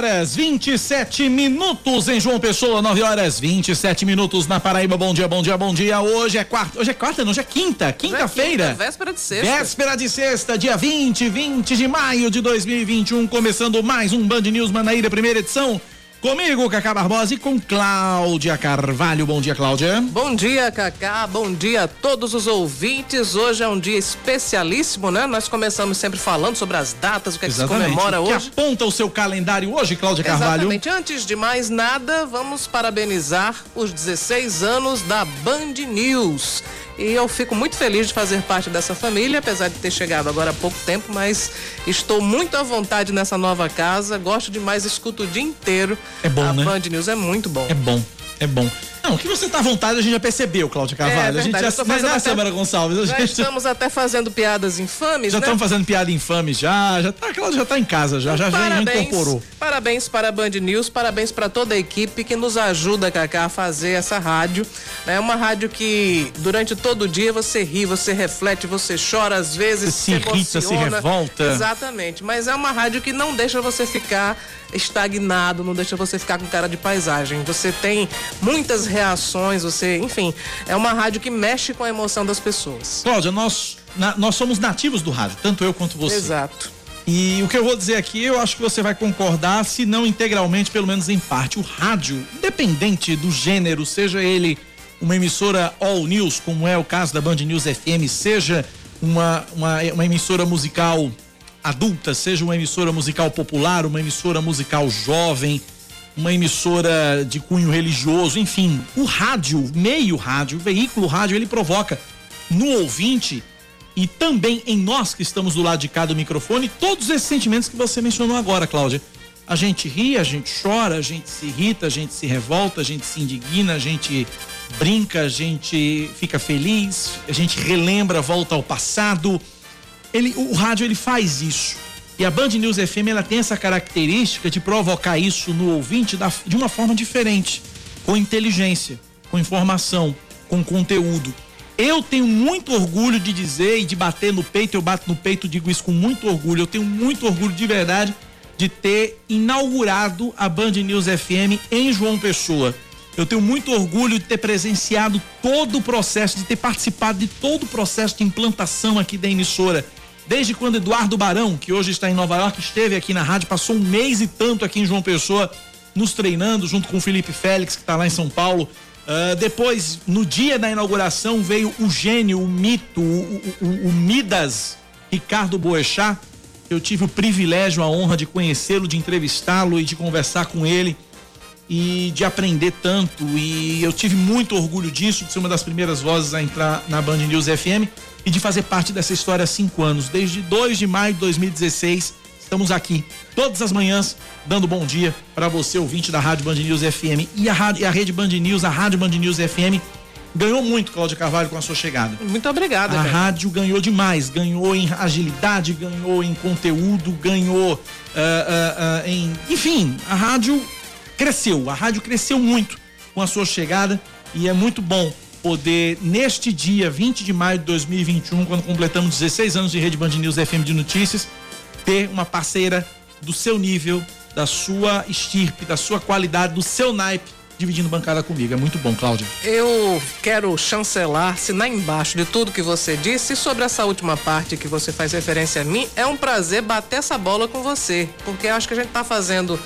Horas 27 minutos em João Pessoa, 9 horas 27 minutos na Paraíba. Bom dia, bom dia, bom dia. Hoje é quarta, hoje é quarta, não, hoje é quinta, quinta-feira. É quinta, véspera de sexta. Véspera de sexta, dia 20, 20 de maio de 2021, começando mais um Band News Manaíra, primeira edição. Comigo, Cacá Barbosa e com Cláudia Carvalho. Bom dia, Cláudia. Bom dia, Cacá. Bom dia a todos os ouvintes. Hoje é um dia especialíssimo, né? Nós começamos sempre falando sobre as datas, o que, é que se comemora o que hoje. aponta o seu calendário hoje, Cláudia Carvalho? Exatamente. Antes de mais nada, vamos parabenizar os 16 anos da Band News. E eu fico muito feliz de fazer parte dessa família, apesar de ter chegado agora há pouco tempo, mas estou muito à vontade nessa nova casa. Gosto demais, escuto o dia inteiro. É bom, a né? Band News é muito bom. É bom, é bom. Não, que você tá à vontade, a gente já percebeu, Cláudia Carvalho. É, a gente já, é Samara Gonçalves. A gente... estamos até fazendo piadas infames, já né? estamos fazendo piada infame já, já tá, a Cláudia já tá em casa, já, já, já incorporou. Parabéns para a Band News, parabéns para toda a equipe que nos ajuda, Cacá, a fazer essa rádio. É uma rádio que durante todo o dia você ri, você reflete, você chora às vezes, se, se irrita, se revolta. Exatamente, mas é uma rádio que não deixa você ficar estagnado, não deixa você ficar com cara de paisagem. Você tem muitas reações, você, enfim, é uma rádio que mexe com a emoção das pessoas. Cláudia, nós, na, nós somos nativos do rádio, tanto eu quanto você. Exato. E o que eu vou dizer aqui, eu acho que você vai concordar, se não integralmente, pelo menos em parte. O rádio, independente do gênero, seja ele uma emissora all news, como é o caso da Band News FM, seja uma, uma, uma emissora musical adulta, seja uma emissora musical popular, uma emissora musical jovem, uma emissora de cunho religioso, enfim, o rádio, meio rádio, veículo rádio, ele provoca no ouvinte e também em nós que estamos do lado de cá do microfone todos esses sentimentos que você mencionou agora, Cláudia. A gente ri, a gente chora, a gente se irrita, a gente se revolta, a gente se indigna, a gente brinca, a gente fica feliz, a gente relembra, volta ao passado. Ele, o rádio ele faz isso. E a Band News FM ela tem essa característica de provocar isso no ouvinte da, de uma forma diferente, com inteligência, com informação, com conteúdo. Eu tenho muito orgulho de dizer e de bater no peito, eu bato no peito, digo isso com muito orgulho. Eu tenho muito orgulho de verdade de ter inaugurado a Band News FM em João Pessoa. Eu tenho muito orgulho de ter presenciado todo o processo, de ter participado de todo o processo de implantação aqui da emissora. Desde quando Eduardo Barão, que hoje está em Nova York, esteve aqui na rádio, passou um mês e tanto aqui em João Pessoa, nos treinando, junto com o Felipe Félix, que está lá em São Paulo. Uh, depois, no dia da inauguração, veio o gênio, o mito, o, o, o, Midas, Ricardo Boechat. Eu tive o privilégio, a honra de conhecê-lo, de entrevistá-lo e de conversar com ele e de aprender tanto. E eu tive muito orgulho disso, de ser uma das primeiras vozes a entrar na Band News FM e de fazer parte dessa história há cinco anos. Desde 2 de maio de 2016, estamos aqui todas as manhãs dando bom dia para você, ouvinte da Rádio Band News FM. E a, rádio, e a rede Band News, a Rádio Band News FM, ganhou muito, Cláudia Carvalho, com a sua chegada. Muito obrigada. A cara. rádio ganhou demais, ganhou em agilidade, ganhou em conteúdo, ganhou uh, uh, uh, em. Enfim, a rádio cresceu, a rádio cresceu muito com a sua chegada e é muito bom poder, neste dia 20 de maio de 2021, quando completamos 16 anos de Rede Band News FM de Notícias, ter uma parceira do seu nível, da sua estirpe, da sua qualidade, do seu naipe, dividindo bancada comigo. É muito bom, Cláudia. Eu quero chancelar, assinar embaixo de tudo que você disse. E sobre essa última parte que você faz referência a mim, é um prazer bater essa bola com você. Porque acho que a gente está fazendo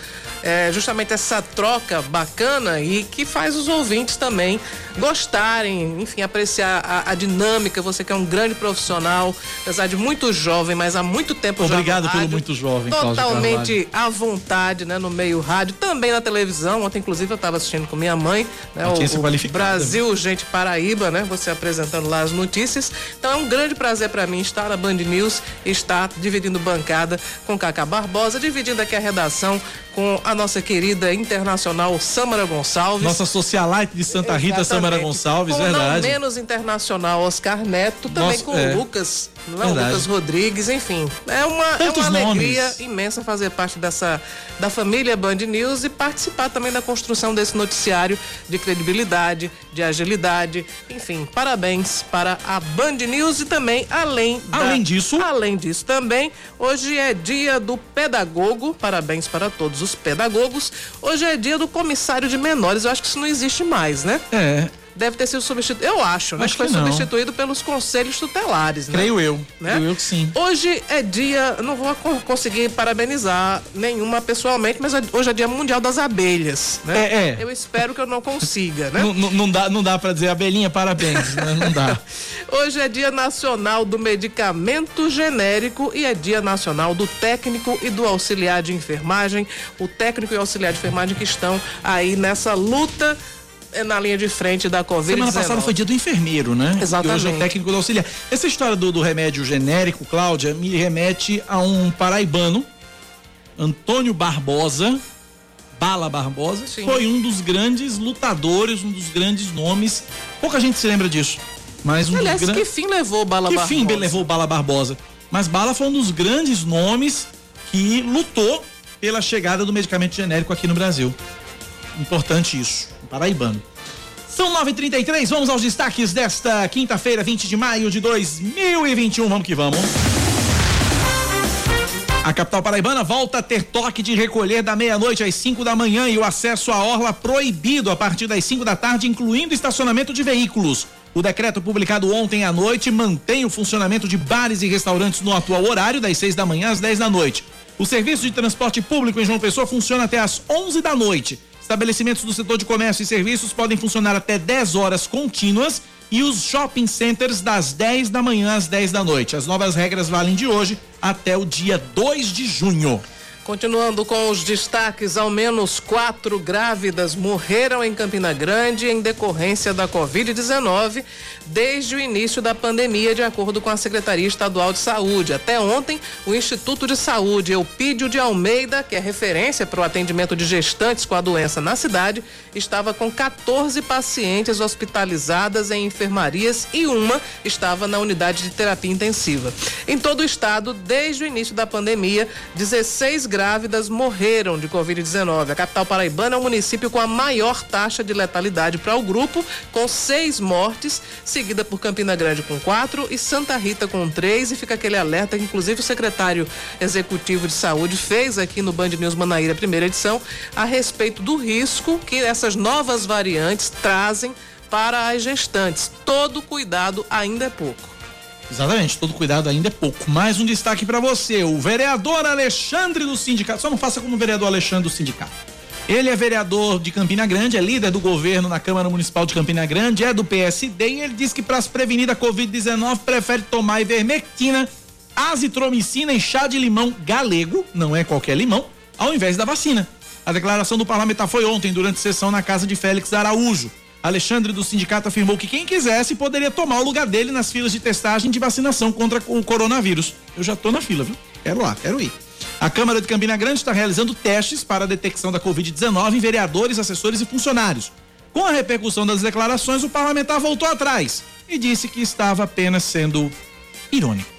é, justamente essa troca bacana e que faz os ouvintes também gostarem, enfim, apreciar a, a dinâmica. Você que é um grande profissional, apesar de muito jovem, mas há muito tempo Obrigado pelo muito jovem, Totalmente à vontade, né, no meio rádio, também na televisão. Ontem, inclusive, eu estava assistindo com minha mãe, né, o, o Brasil, gente Paraíba, né, você apresentando lá as notícias. Então é um grande prazer para mim estar na Band News, estar dividindo bancada com Cacá Barbosa, dividindo aqui a redação com a nossa querida internacional Samara Gonçalves. Nossa socialite de Santa Rita, Exatamente. Samara Gonçalves, com verdade. Não menos internacional Oscar Neto, também nossa, com é. Lucas, não, Lucas Rodrigues, enfim. É uma, é uma alegria nomes. imensa fazer parte dessa da família Band News e participar também da construção desse noticiário de credibilidade, de agilidade, enfim, parabéns para a Band News e também além além da, disso, além disso também, hoje é dia do pedagogo, parabéns para todos os pedagogos. Hoje é dia do comissário de menores. Eu acho que isso não existe mais, né? É deve ter sido substituído. Eu acho, né? Acho que foi substituído pelos conselhos tutelares, né? Creio eu. Né? Creio eu que sim. Hoje é dia, não vou conseguir parabenizar nenhuma pessoalmente, mas hoje é dia mundial das abelhas, né? É, é. Eu espero que eu não consiga, né? não, não, dá, não dá para dizer abelhinha, parabéns, né? Não dá. hoje é dia nacional do medicamento genérico e é dia nacional do técnico e do auxiliar de enfermagem. O técnico e o auxiliar de enfermagem que estão aí nessa luta na linha de frente da Covid. Semana passada foi dia do enfermeiro, né? Exatamente. E hoje é técnico do auxiliar. Essa história do, do remédio genérico, Cláudia, me remete a um paraibano, Antônio Barbosa, Bala Barbosa, Sim. foi um dos grandes lutadores, um dos grandes nomes. Pouca gente se lembra disso. Mas um Aliás, dos grandes. Que fim levou Bala que Barbosa? Que fim levou Bala Barbosa? Mas Bala foi um dos grandes nomes que lutou pela chegada do medicamento genérico aqui no Brasil. Importante isso paraibano. São 9h33, vamos aos destaques desta quinta-feira, 20 de maio de 2021. Vamos que vamos. A capital paraibana volta a ter toque de recolher da meia-noite às 5 da manhã e o acesso à orla proibido a partir das 5 da tarde, incluindo estacionamento de veículos. O decreto publicado ontem à noite mantém o funcionamento de bares e restaurantes no atual horário, das 6 da manhã às 10 da noite. O serviço de transporte público em João Pessoa funciona até às 11 da noite Estabelecimentos do setor de comércio e serviços podem funcionar até 10 horas contínuas e os shopping centers das 10 da manhã às 10 da noite. As novas regras valem de hoje até o dia 2 de junho. Continuando com os destaques, ao menos quatro grávidas morreram em Campina Grande em decorrência da Covid-19 desde o início da pandemia, de acordo com a Secretaria Estadual de Saúde. Até ontem, o Instituto de Saúde Eupídio de Almeida, que é referência para o atendimento de gestantes com a doença na cidade, estava com 14 pacientes hospitalizadas em enfermarias e uma estava na unidade de terapia intensiva. Em todo o estado, desde o início da pandemia, 16 grávidas morreram de Covid-19. A capital paraibana é o município com a maior taxa de letalidade para o grupo, com seis mortes, seguida por Campina Grande com quatro e Santa Rita com três. E fica aquele alerta que, inclusive, o secretário executivo de saúde fez aqui no Band News Manaíra, primeira edição, a respeito do risco que essas novas variantes trazem para as gestantes. Todo cuidado ainda é pouco. Exatamente, todo cuidado ainda é pouco. Mais um destaque para você, o vereador Alexandre do Sindicato. Só não faça como o vereador Alexandre do Sindicato. Ele é vereador de Campina Grande, é líder do governo na Câmara Municipal de Campina Grande, é do PSD e ele diz que para se prevenir da Covid-19 prefere tomar ivermectina, azitromicina e chá de limão galego, não é qualquer limão, ao invés da vacina. A declaração do parlamentar foi ontem, durante sessão na casa de Félix Araújo. Alexandre do sindicato afirmou que quem quisesse poderia tomar o lugar dele nas filas de testagem de vacinação contra o coronavírus. Eu já tô na fila, viu? Quero lá, quero ir. A Câmara de Campina Grande está realizando testes para a detecção da Covid-19 em vereadores, assessores e funcionários. Com a repercussão das declarações, o parlamentar voltou atrás e disse que estava apenas sendo irônico.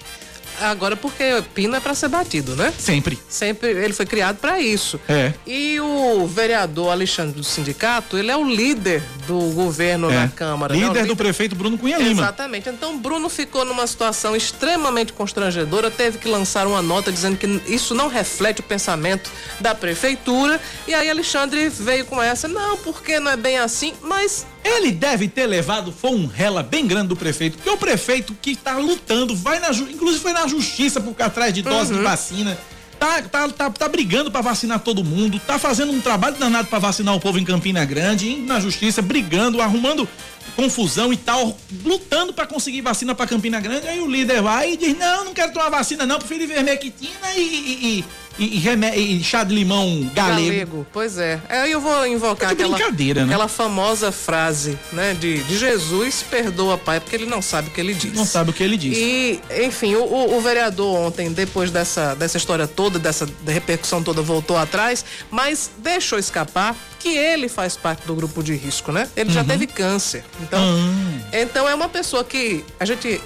Agora, porque pino é para ser batido, né? Sempre. Sempre. Ele foi criado para isso. É. E o vereador Alexandre do Sindicato, ele é o líder do governo é. na Câmara. Líder, né? líder do prefeito Bruno Cunha Lima. Exatamente. Então, Bruno ficou numa situação extremamente constrangedora, teve que lançar uma nota dizendo que isso não reflete o pensamento da prefeitura. E aí, Alexandre veio com essa: não, porque não é bem assim, mas ele deve ter levado, foi um rela bem grande do prefeito, porque o prefeito que está lutando, vai na inclusive foi na justiça por atrás de dose uhum. de vacina, tá tá, tá, tá, tá brigando para vacinar todo mundo, tá fazendo um trabalho danado para vacinar o povo em Campina Grande, indo na justiça, brigando, arrumando confusão e tal, lutando para conseguir vacina para Campina Grande. Aí o líder vai e diz: Não, não quero tomar vacina, não, prefiro vermectina e, e, e, e, chá de limão galego. galego. Pois é. Aí eu vou invocar é aquela, né? aquela famosa frase né, de, de Jesus: perdoa, pai, porque ele não sabe o que ele diz. Não sabe o que ele diz. E, enfim, o, o, o vereador ontem, depois dessa, dessa história toda, dessa repercussão toda, voltou atrás, mas deixou escapar que ele faz parte do grupo de risco, né? Ele uhum. já teve câncer. Então, uhum. então é uma pessoa que a gente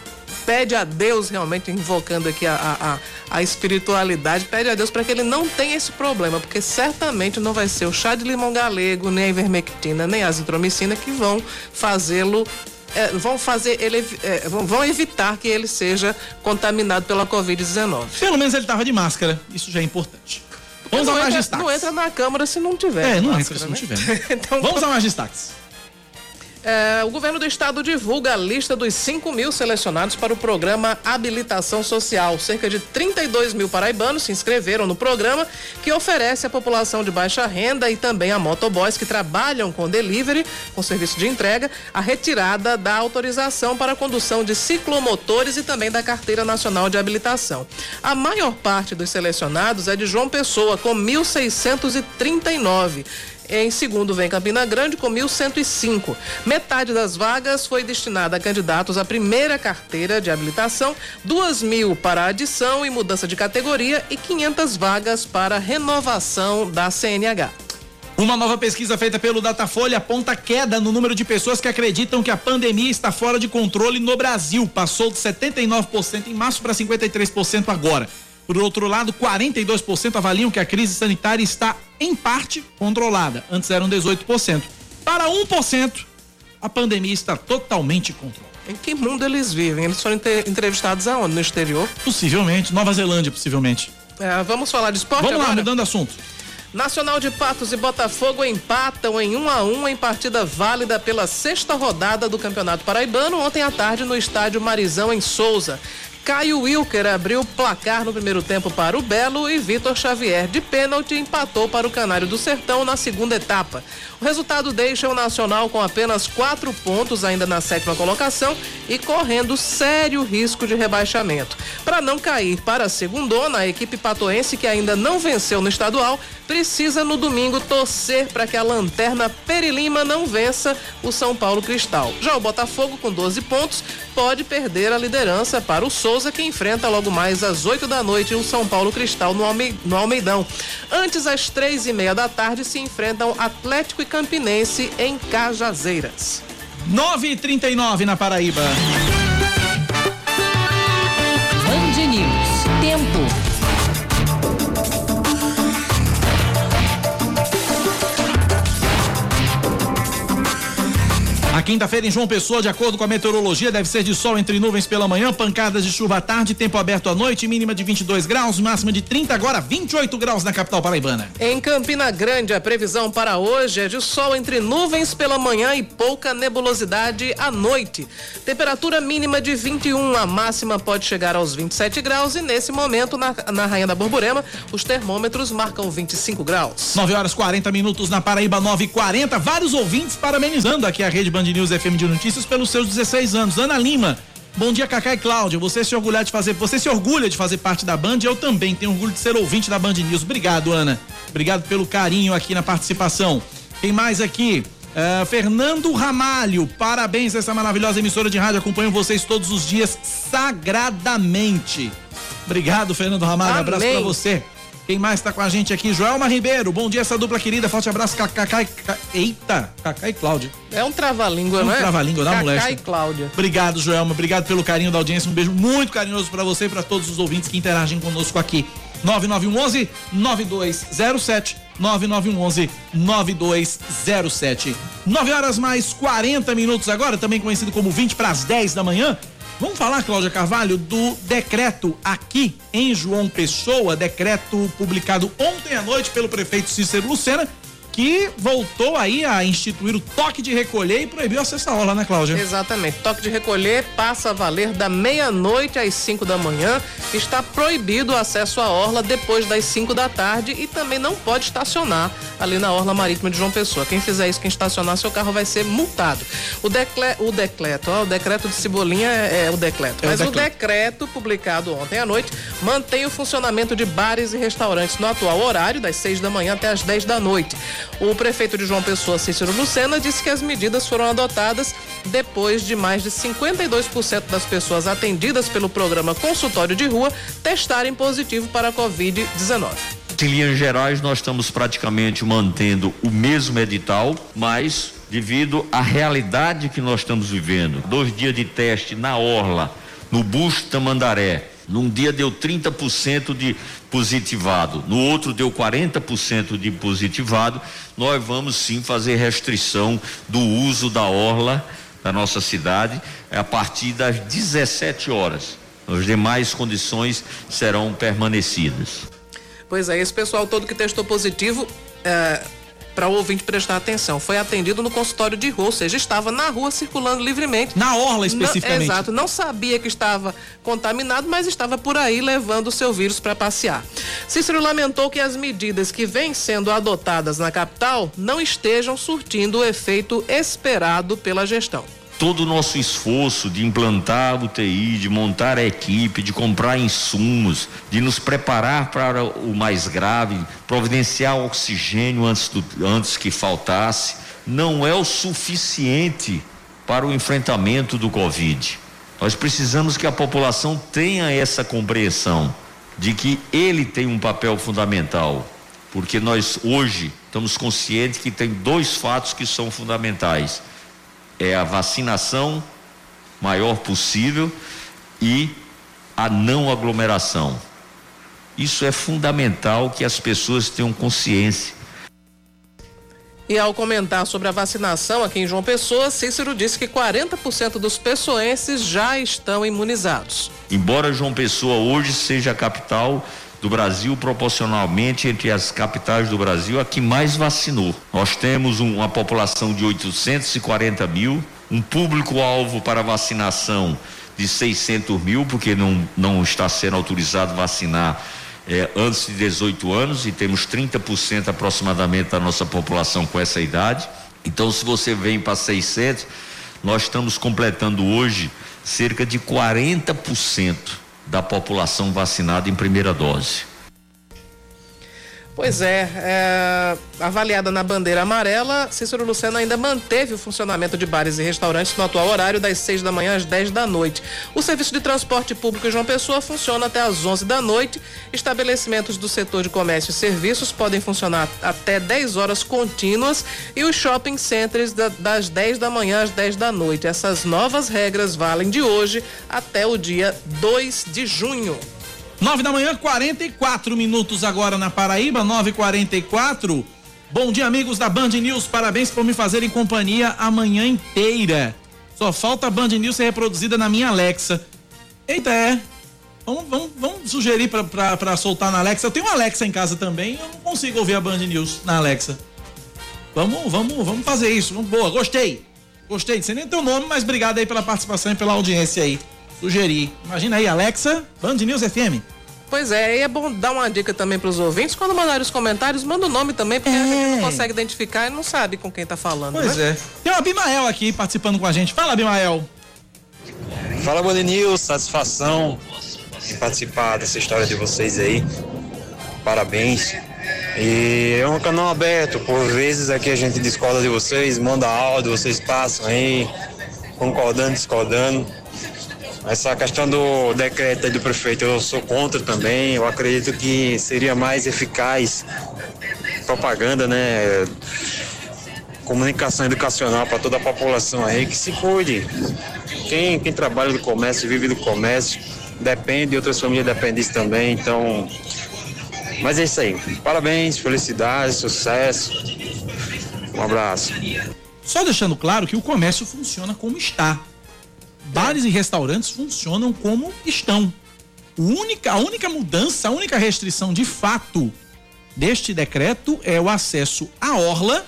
pede a Deus realmente invocando aqui a, a, a espiritualidade, pede a Deus para que ele não tenha esse problema, porque certamente não vai ser o chá de limão galego, nem a ivermectina, nem a azitromicina que vão fazê-lo é, vão fazer ele é, vão evitar que ele seja contaminado pela Covid-19. Pelo menos ele estava de máscara, isso já é importante. Vamos ao mais destaques. Não entra na Câmara se não tiver. É, não máscara, entra se não né? tiver. então, Vamos ao mais destaques. É, o governo do estado divulga a lista dos 5 mil selecionados para o programa Habilitação Social. Cerca de 32 mil paraibanos se inscreveram no programa, que oferece à população de baixa renda e também a motoboys que trabalham com delivery, com serviço de entrega, a retirada da autorização para a condução de ciclomotores e também da Carteira Nacional de Habilitação. A maior parte dos selecionados é de João Pessoa, com 1.639. Em segundo vem Campina Grande com 1.105. Metade das vagas foi destinada a candidatos à primeira carteira de habilitação, duas mil para adição e mudança de categoria e 500 vagas para renovação da CNH. Uma nova pesquisa feita pelo Datafolha aponta queda no número de pessoas que acreditam que a pandemia está fora de controle no Brasil. Passou de 79% em março para 53% agora. Por outro lado, 42% avaliam que a crise sanitária está, em parte, controlada. Antes eram 18%. Para 1%, a pandemia está totalmente controlada. Em que mundo eles vivem? Eles foram entrevistados aonde? No exterior? Possivelmente. Nova Zelândia, possivelmente. É, vamos falar de esporte Vamos agora? lá, mudando assunto. Nacional de Patos e Botafogo empatam em 1 um a 1 um em partida válida pela sexta rodada do Campeonato Paraibano ontem à tarde no estádio Marizão em Souza. Caio Wilker abriu o placar no primeiro tempo para o Belo e Vitor Xavier de pênalti empatou para o Canário do Sertão na segunda etapa. O resultado deixa o Nacional com apenas quatro pontos ainda na sétima colocação e correndo sério risco de rebaixamento. Para não cair para a segundona, a equipe patoense que ainda não venceu no estadual precisa no domingo torcer para que a lanterna Perilima não vença o São Paulo Cristal. Já o Botafogo com 12 pontos pode perder a liderança para o Souza que enfrenta logo mais às 8 da noite o São Paulo Cristal no, Alme no Almeidão. Antes às três e meia da tarde se enfrentam Atlético e Campinense em Cajazeiras. 9h39 na Paraíba. Band News. Tempo. A quinta-feira em João Pessoa, de acordo com a meteorologia, deve ser de sol entre nuvens pela manhã, pancadas de chuva à tarde, tempo aberto à noite, mínima de 22 graus, máxima de 30, agora 28 graus na capital paraibana. Em Campina Grande, a previsão para hoje é de sol entre nuvens pela manhã e pouca nebulosidade à noite. Temperatura mínima de 21, a máxima pode chegar aos 27 graus e nesse momento na, na Rainha da Borborema, os termômetros marcam 25 graus. 9 horas 40 minutos na Paraíba 9 e 40 vários ouvintes parabenizando aqui a rede Band News FM de Notícias pelos seus 16 anos. Ana Lima, bom dia Cacá e Cláudia. Você se orgulha de fazer, você se orgulha de fazer parte da Band, eu também tenho orgulho de ser ouvinte da Band News. Obrigado, Ana. Obrigado pelo carinho aqui na participação. Tem mais aqui? Uh, Fernando Ramalho, parabéns a essa maravilhosa emissora de rádio. Acompanho vocês todos os dias sagradamente. Obrigado, Fernando Ramalho. Amém. Abraço para você. Quem mais está com a gente aqui? Joelma Ribeiro. Bom dia, essa dupla querida. Forte abraço, Cacá e. Eita, Cacá e Cláudia. É um trava-língua, é um é? trava-língua da mulher. Cacá e Cláudia. Obrigado, Joelma. Obrigado pelo carinho da audiência. Um beijo muito carinhoso para você e para todos os ouvintes que interagem conosco aqui. 9911 9207 9911 9207. 9 horas mais 40 minutos agora, também conhecido como 20 para as 10 da manhã. Vamos falar, Cláudia Carvalho, do decreto aqui em João Pessoa, decreto publicado ontem à noite pelo prefeito Cícero Lucena, que voltou aí a instituir o toque de recolher e proibiu acesso à orla, né, Cláudia? Exatamente. Toque de recolher passa a valer da meia-noite às 5 da manhã. Está proibido o acesso à orla depois das 5 da tarde e também não pode estacionar ali na orla marítima de João Pessoa. Quem fizer isso, quem estacionar seu carro vai ser multado. O, decle, o decreto, ó, o decreto de Cebolinha é, é o decreto. É Mas o decreto. o decreto publicado ontem à noite mantém o funcionamento de bares e restaurantes no atual horário, das 6 da manhã até as 10 da noite. O prefeito de João Pessoa, Cícero Lucena, disse que as medidas foram adotadas depois de mais de 52% das pessoas atendidas pelo programa Consultório de Rua testarem positivo para a Covid-19. Em linhas gerais, nós estamos praticamente mantendo o mesmo edital, mas devido à realidade que nós estamos vivendo, dois dias de teste na Orla, no Busto Tamandaré, num dia deu 30% de positivado, no outro deu 40% de positivado. Nós vamos sim fazer restrição do uso da orla da nossa cidade a partir das 17 horas. As demais condições serão permanecidas. Pois é, esse pessoal todo que testou positivo. É para o ouvinte prestar atenção. Foi atendido no consultório de rua, ou seja, estava na rua circulando livremente. Na orla especificamente. Não, exato, não sabia que estava contaminado, mas estava por aí levando o seu vírus para passear. Cícero lamentou que as medidas que vêm sendo adotadas na capital não estejam surtindo o efeito esperado pela gestão todo o nosso esforço de implantar a UTI, de montar a equipe, de comprar insumos, de nos preparar para o mais grave, providenciar oxigênio antes, do, antes que faltasse, não é o suficiente para o enfrentamento do Covid. Nós precisamos que a população tenha essa compreensão de que ele tem um papel fundamental, porque nós hoje estamos conscientes que tem dois fatos que são fundamentais é a vacinação maior possível e a não aglomeração. Isso é fundamental que as pessoas tenham consciência. E ao comentar sobre a vacinação aqui em João Pessoa, Cícero disse que 40% dos pessoenses já estão imunizados. Embora João Pessoa hoje seja a capital do Brasil, proporcionalmente entre as capitais do Brasil, a que mais vacinou. Nós temos uma população de 840 mil, um público-alvo para vacinação de 600 mil, porque não, não está sendo autorizado vacinar é, antes de 18 anos e temos 30% aproximadamente da nossa população com essa idade. Então, se você vem para 600, nós estamos completando hoje cerca de 40% da população vacinada em primeira dose. Pois é, é, avaliada na bandeira amarela, Cícero Lucena ainda manteve o funcionamento de bares e restaurantes no atual horário das 6 da manhã às 10 da noite. O serviço de transporte público João Pessoa funciona até às 11 da noite. Estabelecimentos do setor de comércio e serviços podem funcionar até 10 horas contínuas e os shopping centers da, das 10 da manhã às 10 da noite. Essas novas regras valem de hoje até o dia 2 de junho. 9 da manhã, 44 minutos agora na Paraíba, 9:44. Bom dia, amigos da Band News. Parabéns por me fazerem companhia a manhã inteira. Só falta a Band News ser reproduzida na minha Alexa. Eita, é. Vamos, vamos, vamos sugerir para soltar na Alexa. Eu tenho uma Alexa em casa também, eu não consigo ouvir a Band News na Alexa. Vamos, vamos, vamos fazer isso. Boa, gostei. Gostei. Sem nem teu nome, mas obrigado aí pela participação e pela audiência aí sugerir. Imagina aí, Alexa, Band News FM. Pois é, e é bom dar uma dica também para os ouvintes. Quando mandarem os comentários, manda o nome também, porque é. a gente não é. consegue identificar e não sabe com quem está falando. Pois né? é. Tem o Abimael aqui participando com a gente. Fala, Abimael. Fala, Band News. Satisfação em participar dessa história de vocês aí. Parabéns. E é um canal aberto. Por vezes aqui a gente discorda de vocês, manda áudio, vocês passam aí, concordando, discordando. Essa questão do decreto do prefeito, eu sou contra também. Eu acredito que seria mais eficaz propaganda, né? Comunicação educacional para toda a população aí, que se cuide. Quem, quem trabalha no comércio, vive do comércio, depende, outras famílias dependem também, então. Mas é isso aí. Parabéns, felicidades, sucesso. Um abraço. Só deixando claro que o comércio funciona como está bares e restaurantes funcionam como estão. Única, a única mudança, a única restrição de fato deste decreto é o acesso à orla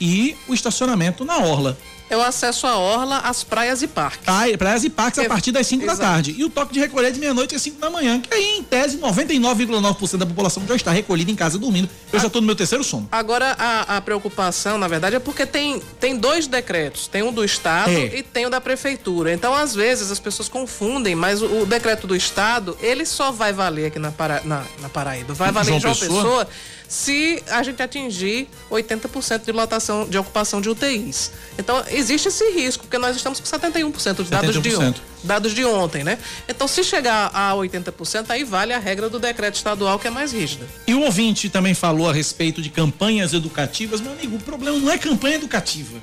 e o estacionamento na orla. É o acesso à orla, às praias e parques. Praia, praias e parques É, a partir das 5 da tarde. E o toque de recolher de meia-noite às 5 da manhã, que aí, em tese, 99,9% da população já está recolhida em casa dormindo. Eu já estou no meu terceiro sono. Agora, a, a preocupação, na verdade, é porque tem, tem dois decretos. Tem um do Estado É. e tem o da Prefeitura. Então, às vezes, as pessoas confundem, mas o, o decreto do Estado, ele só vai valer aqui na, Para, na, na Paraíba. Vai valer em João João Pessoa? Pessoa se a gente atingir 80% de lotação, de ocupação de UTIs. Então, existe esse risco, porque nós estamos com 71% dos dados de 71%. ontem dados de ontem, né? Então, se chegar a 80%, aí vale a regra do decreto estadual, que é mais rígida. E o ouvinte também falou a respeito de campanhas educativas. Meu amigo, o problema não é campanha educativa.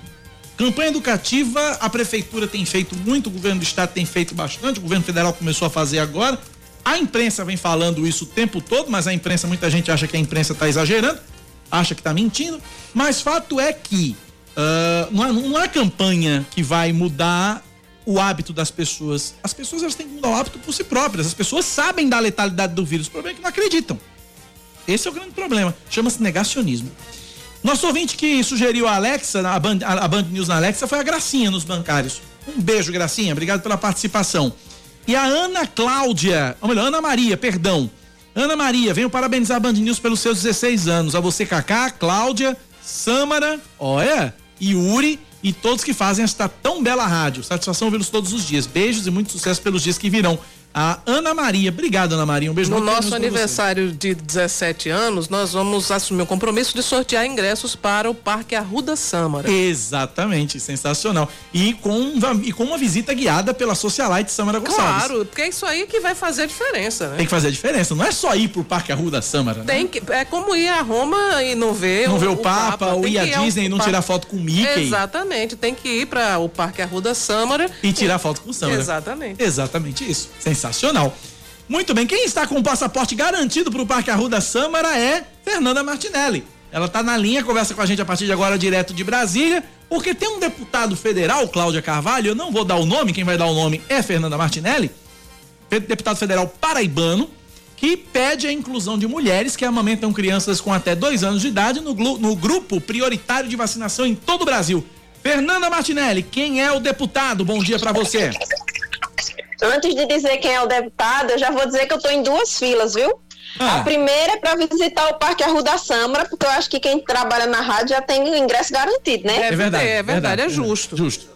Campanha educativa, a prefeitura tem feito muito, o governo do estado tem feito bastante, o governo federal começou a fazer agora. A imprensa vem falando isso o tempo todo, mas a imprensa, muita gente acha que a imprensa está exagerando, acha que está mentindo. Mas fato é que ah, não, é, não campanha que vai mudar o hábito das pessoas. As pessoas elas têm que mudar o hábito por si próprias. As pessoas sabem da letalidade do vírus. O problema é que não acreditam. Esse é o grande problema. Chama-se negacionismo. Nosso ouvinte que sugeriu a Alexa, a Band, a Band News na Alexa, foi a Gracinha nos bancários. Um beijo, Gracinha. Obrigado pela participação. E a Ana Cláudia, ou melhor, Ana Maria, perdão. Ana Maria, venho parabenizar a Band News pelos seus 16 anos. A você, Cacá, Cláudia, Sâmara, olha, Yuri e todos que fazem esta tão bela rádio. Satisfação vê-los todos os dias. Beijos e muito sucesso pelos dias que virão. A Ana Maria, obrigado Ana Maria, um beijo No nosso aniversário de 17 anos, nós vamos assumir o compromisso de sortear ingressos para o Parque Arruda Sâmara. Exatamente, sensacional. E com, e com uma visita guiada pela Socialite Samara Gonçalves. Claro, porque é isso aí que vai fazer a diferença, né? Tem que fazer a diferença. Não é só ir pro Parque Arruda Samara. né? Tem que, é como ir a Roma e não ver Não ver o Papa, ou Tem ir à Disney e não Papa. tirar foto com o Mickey. Exatamente, tem que ir para o Parque Arruda Sâmara E tirar foto com o Samara. Exatamente. Exatamente isso. Sensacional. Muito bem, quem está com o passaporte garantido para o Parque Arruda Sâmara é Fernanda Martinelli. Ela está na linha, conversa com a gente a partir de agora direto de Brasília, porque tem um deputado federal, Cláudia Carvalho, eu não vou dar o nome, quem vai dar o nome é Fernanda Martinelli, deputado federal paraibano, que pede a inclusão de mulheres que amamentam crianças com até dois anos de idade no, no grupo prioritário de vacinação em todo o Brasil. Fernanda Martinelli, quem é o deputado? Bom dia para você. Antes de dizer quem é o deputado, eu já vou dizer que eu estou em duas filas, viu? Ah. A primeira é para visitar o Parque Arruda Sâmara, porque eu acho que quem trabalha na rádio já tem o ingresso garantido, né? É verdade, é verdade, é justo. Justo.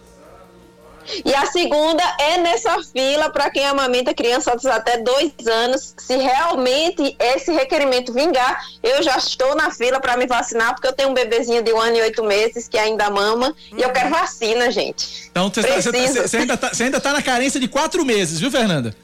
E a segunda é nessa fila para quem amamenta crianças até dois anos. Se realmente esse requerimento vingar, eu já estou na fila para me vacinar, porque eu tenho um bebezinho de um ano e oito meses que ainda mama e eu quero vacina, gente. Então você, tá- tá- ainda, tá, ainda tá na carência de quatro meses, viu, Fernanda?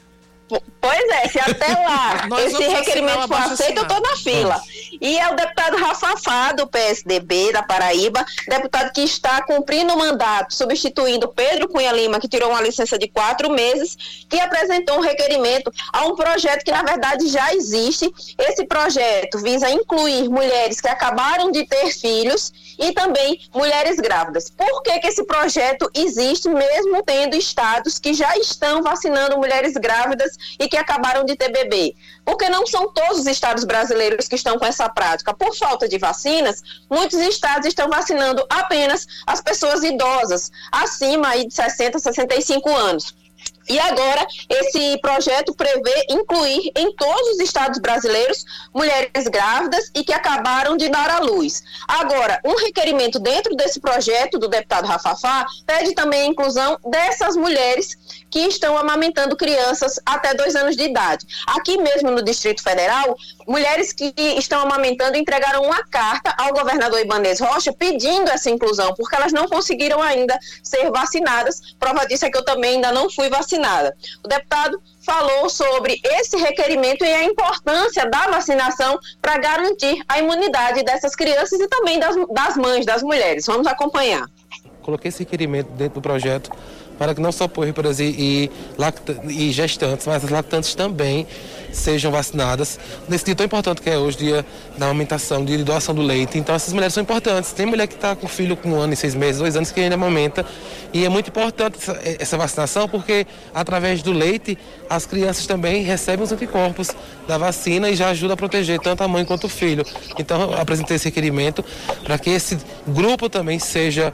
Pois é, se até lá esse requerimento for aceito, eu tô na fila. E é o deputado Rafa Fá, do PSDB da Paraíba, deputado que está cumprindo o mandato, substituindo Pedro Cunha Lima, que tirou uma licença de quatro meses, que apresentou um requerimento a um projeto que, na verdade, já existe. Esse projeto visa incluir mulheres que acabaram de ter filhos e também mulheres grávidas. Por que, que esse projeto existe, mesmo tendo estados que já estão vacinando mulheres grávidas e que acabaram de ter bebê? Porque não são todos os estados brasileiros que estão com essa prática. Por falta de vacinas, muitos estados estão vacinando apenas as pessoas idosas, acima aí de 60, 65 anos. E agora, esse projeto prevê incluir em todos os estados brasileiros mulheres grávidas e que acabaram de dar à luz. Agora, um requerimento dentro desse projeto do deputado Rafafá pede também a inclusão dessas mulheres que estão amamentando crianças até dois anos de idade. Aqui mesmo no Distrito Federal, mulheres que estão amamentando entregaram uma carta ao governador Ibanez Rocha pedindo essa inclusão, porque elas não conseguiram ainda ser vacinadas. Prova disso é que eu também ainda não fui vacinada. O deputado falou sobre esse requerimento e a importância da vacinação para garantir a imunidade dessas crianças e também das, das mães, das mulheres. Vamos acompanhar. Coloquei esse requerimento dentro do projeto para que não só puérperas e, e, e gestantes, mas as lactantes também sejam vacinadas nesse dia tão importante que é hoje, dia da aumentação, dia de doação do leite. Então essas mulheres são importantes. Tem mulher que está com filho com um ano e seis meses, dois anos que ainda amamenta. E é muito importante essa, essa vacinação porque através do leite as crianças também recebem os anticorpos da vacina e já ajuda a proteger tanto a mãe quanto o filho. Então eu apresentei esse requerimento para que esse grupo também seja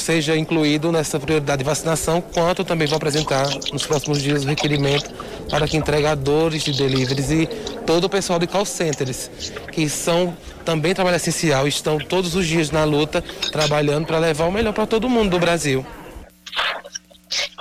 seja incluído nessa prioridade de vacinação, quanto também vou apresentar nos próximos dias o requerimento para que entregadores de deliveries e todo o pessoal de call centers, que são também trabalho essencial, estão todos os dias na luta, trabalhando para levar o melhor para todo mundo do Brasil.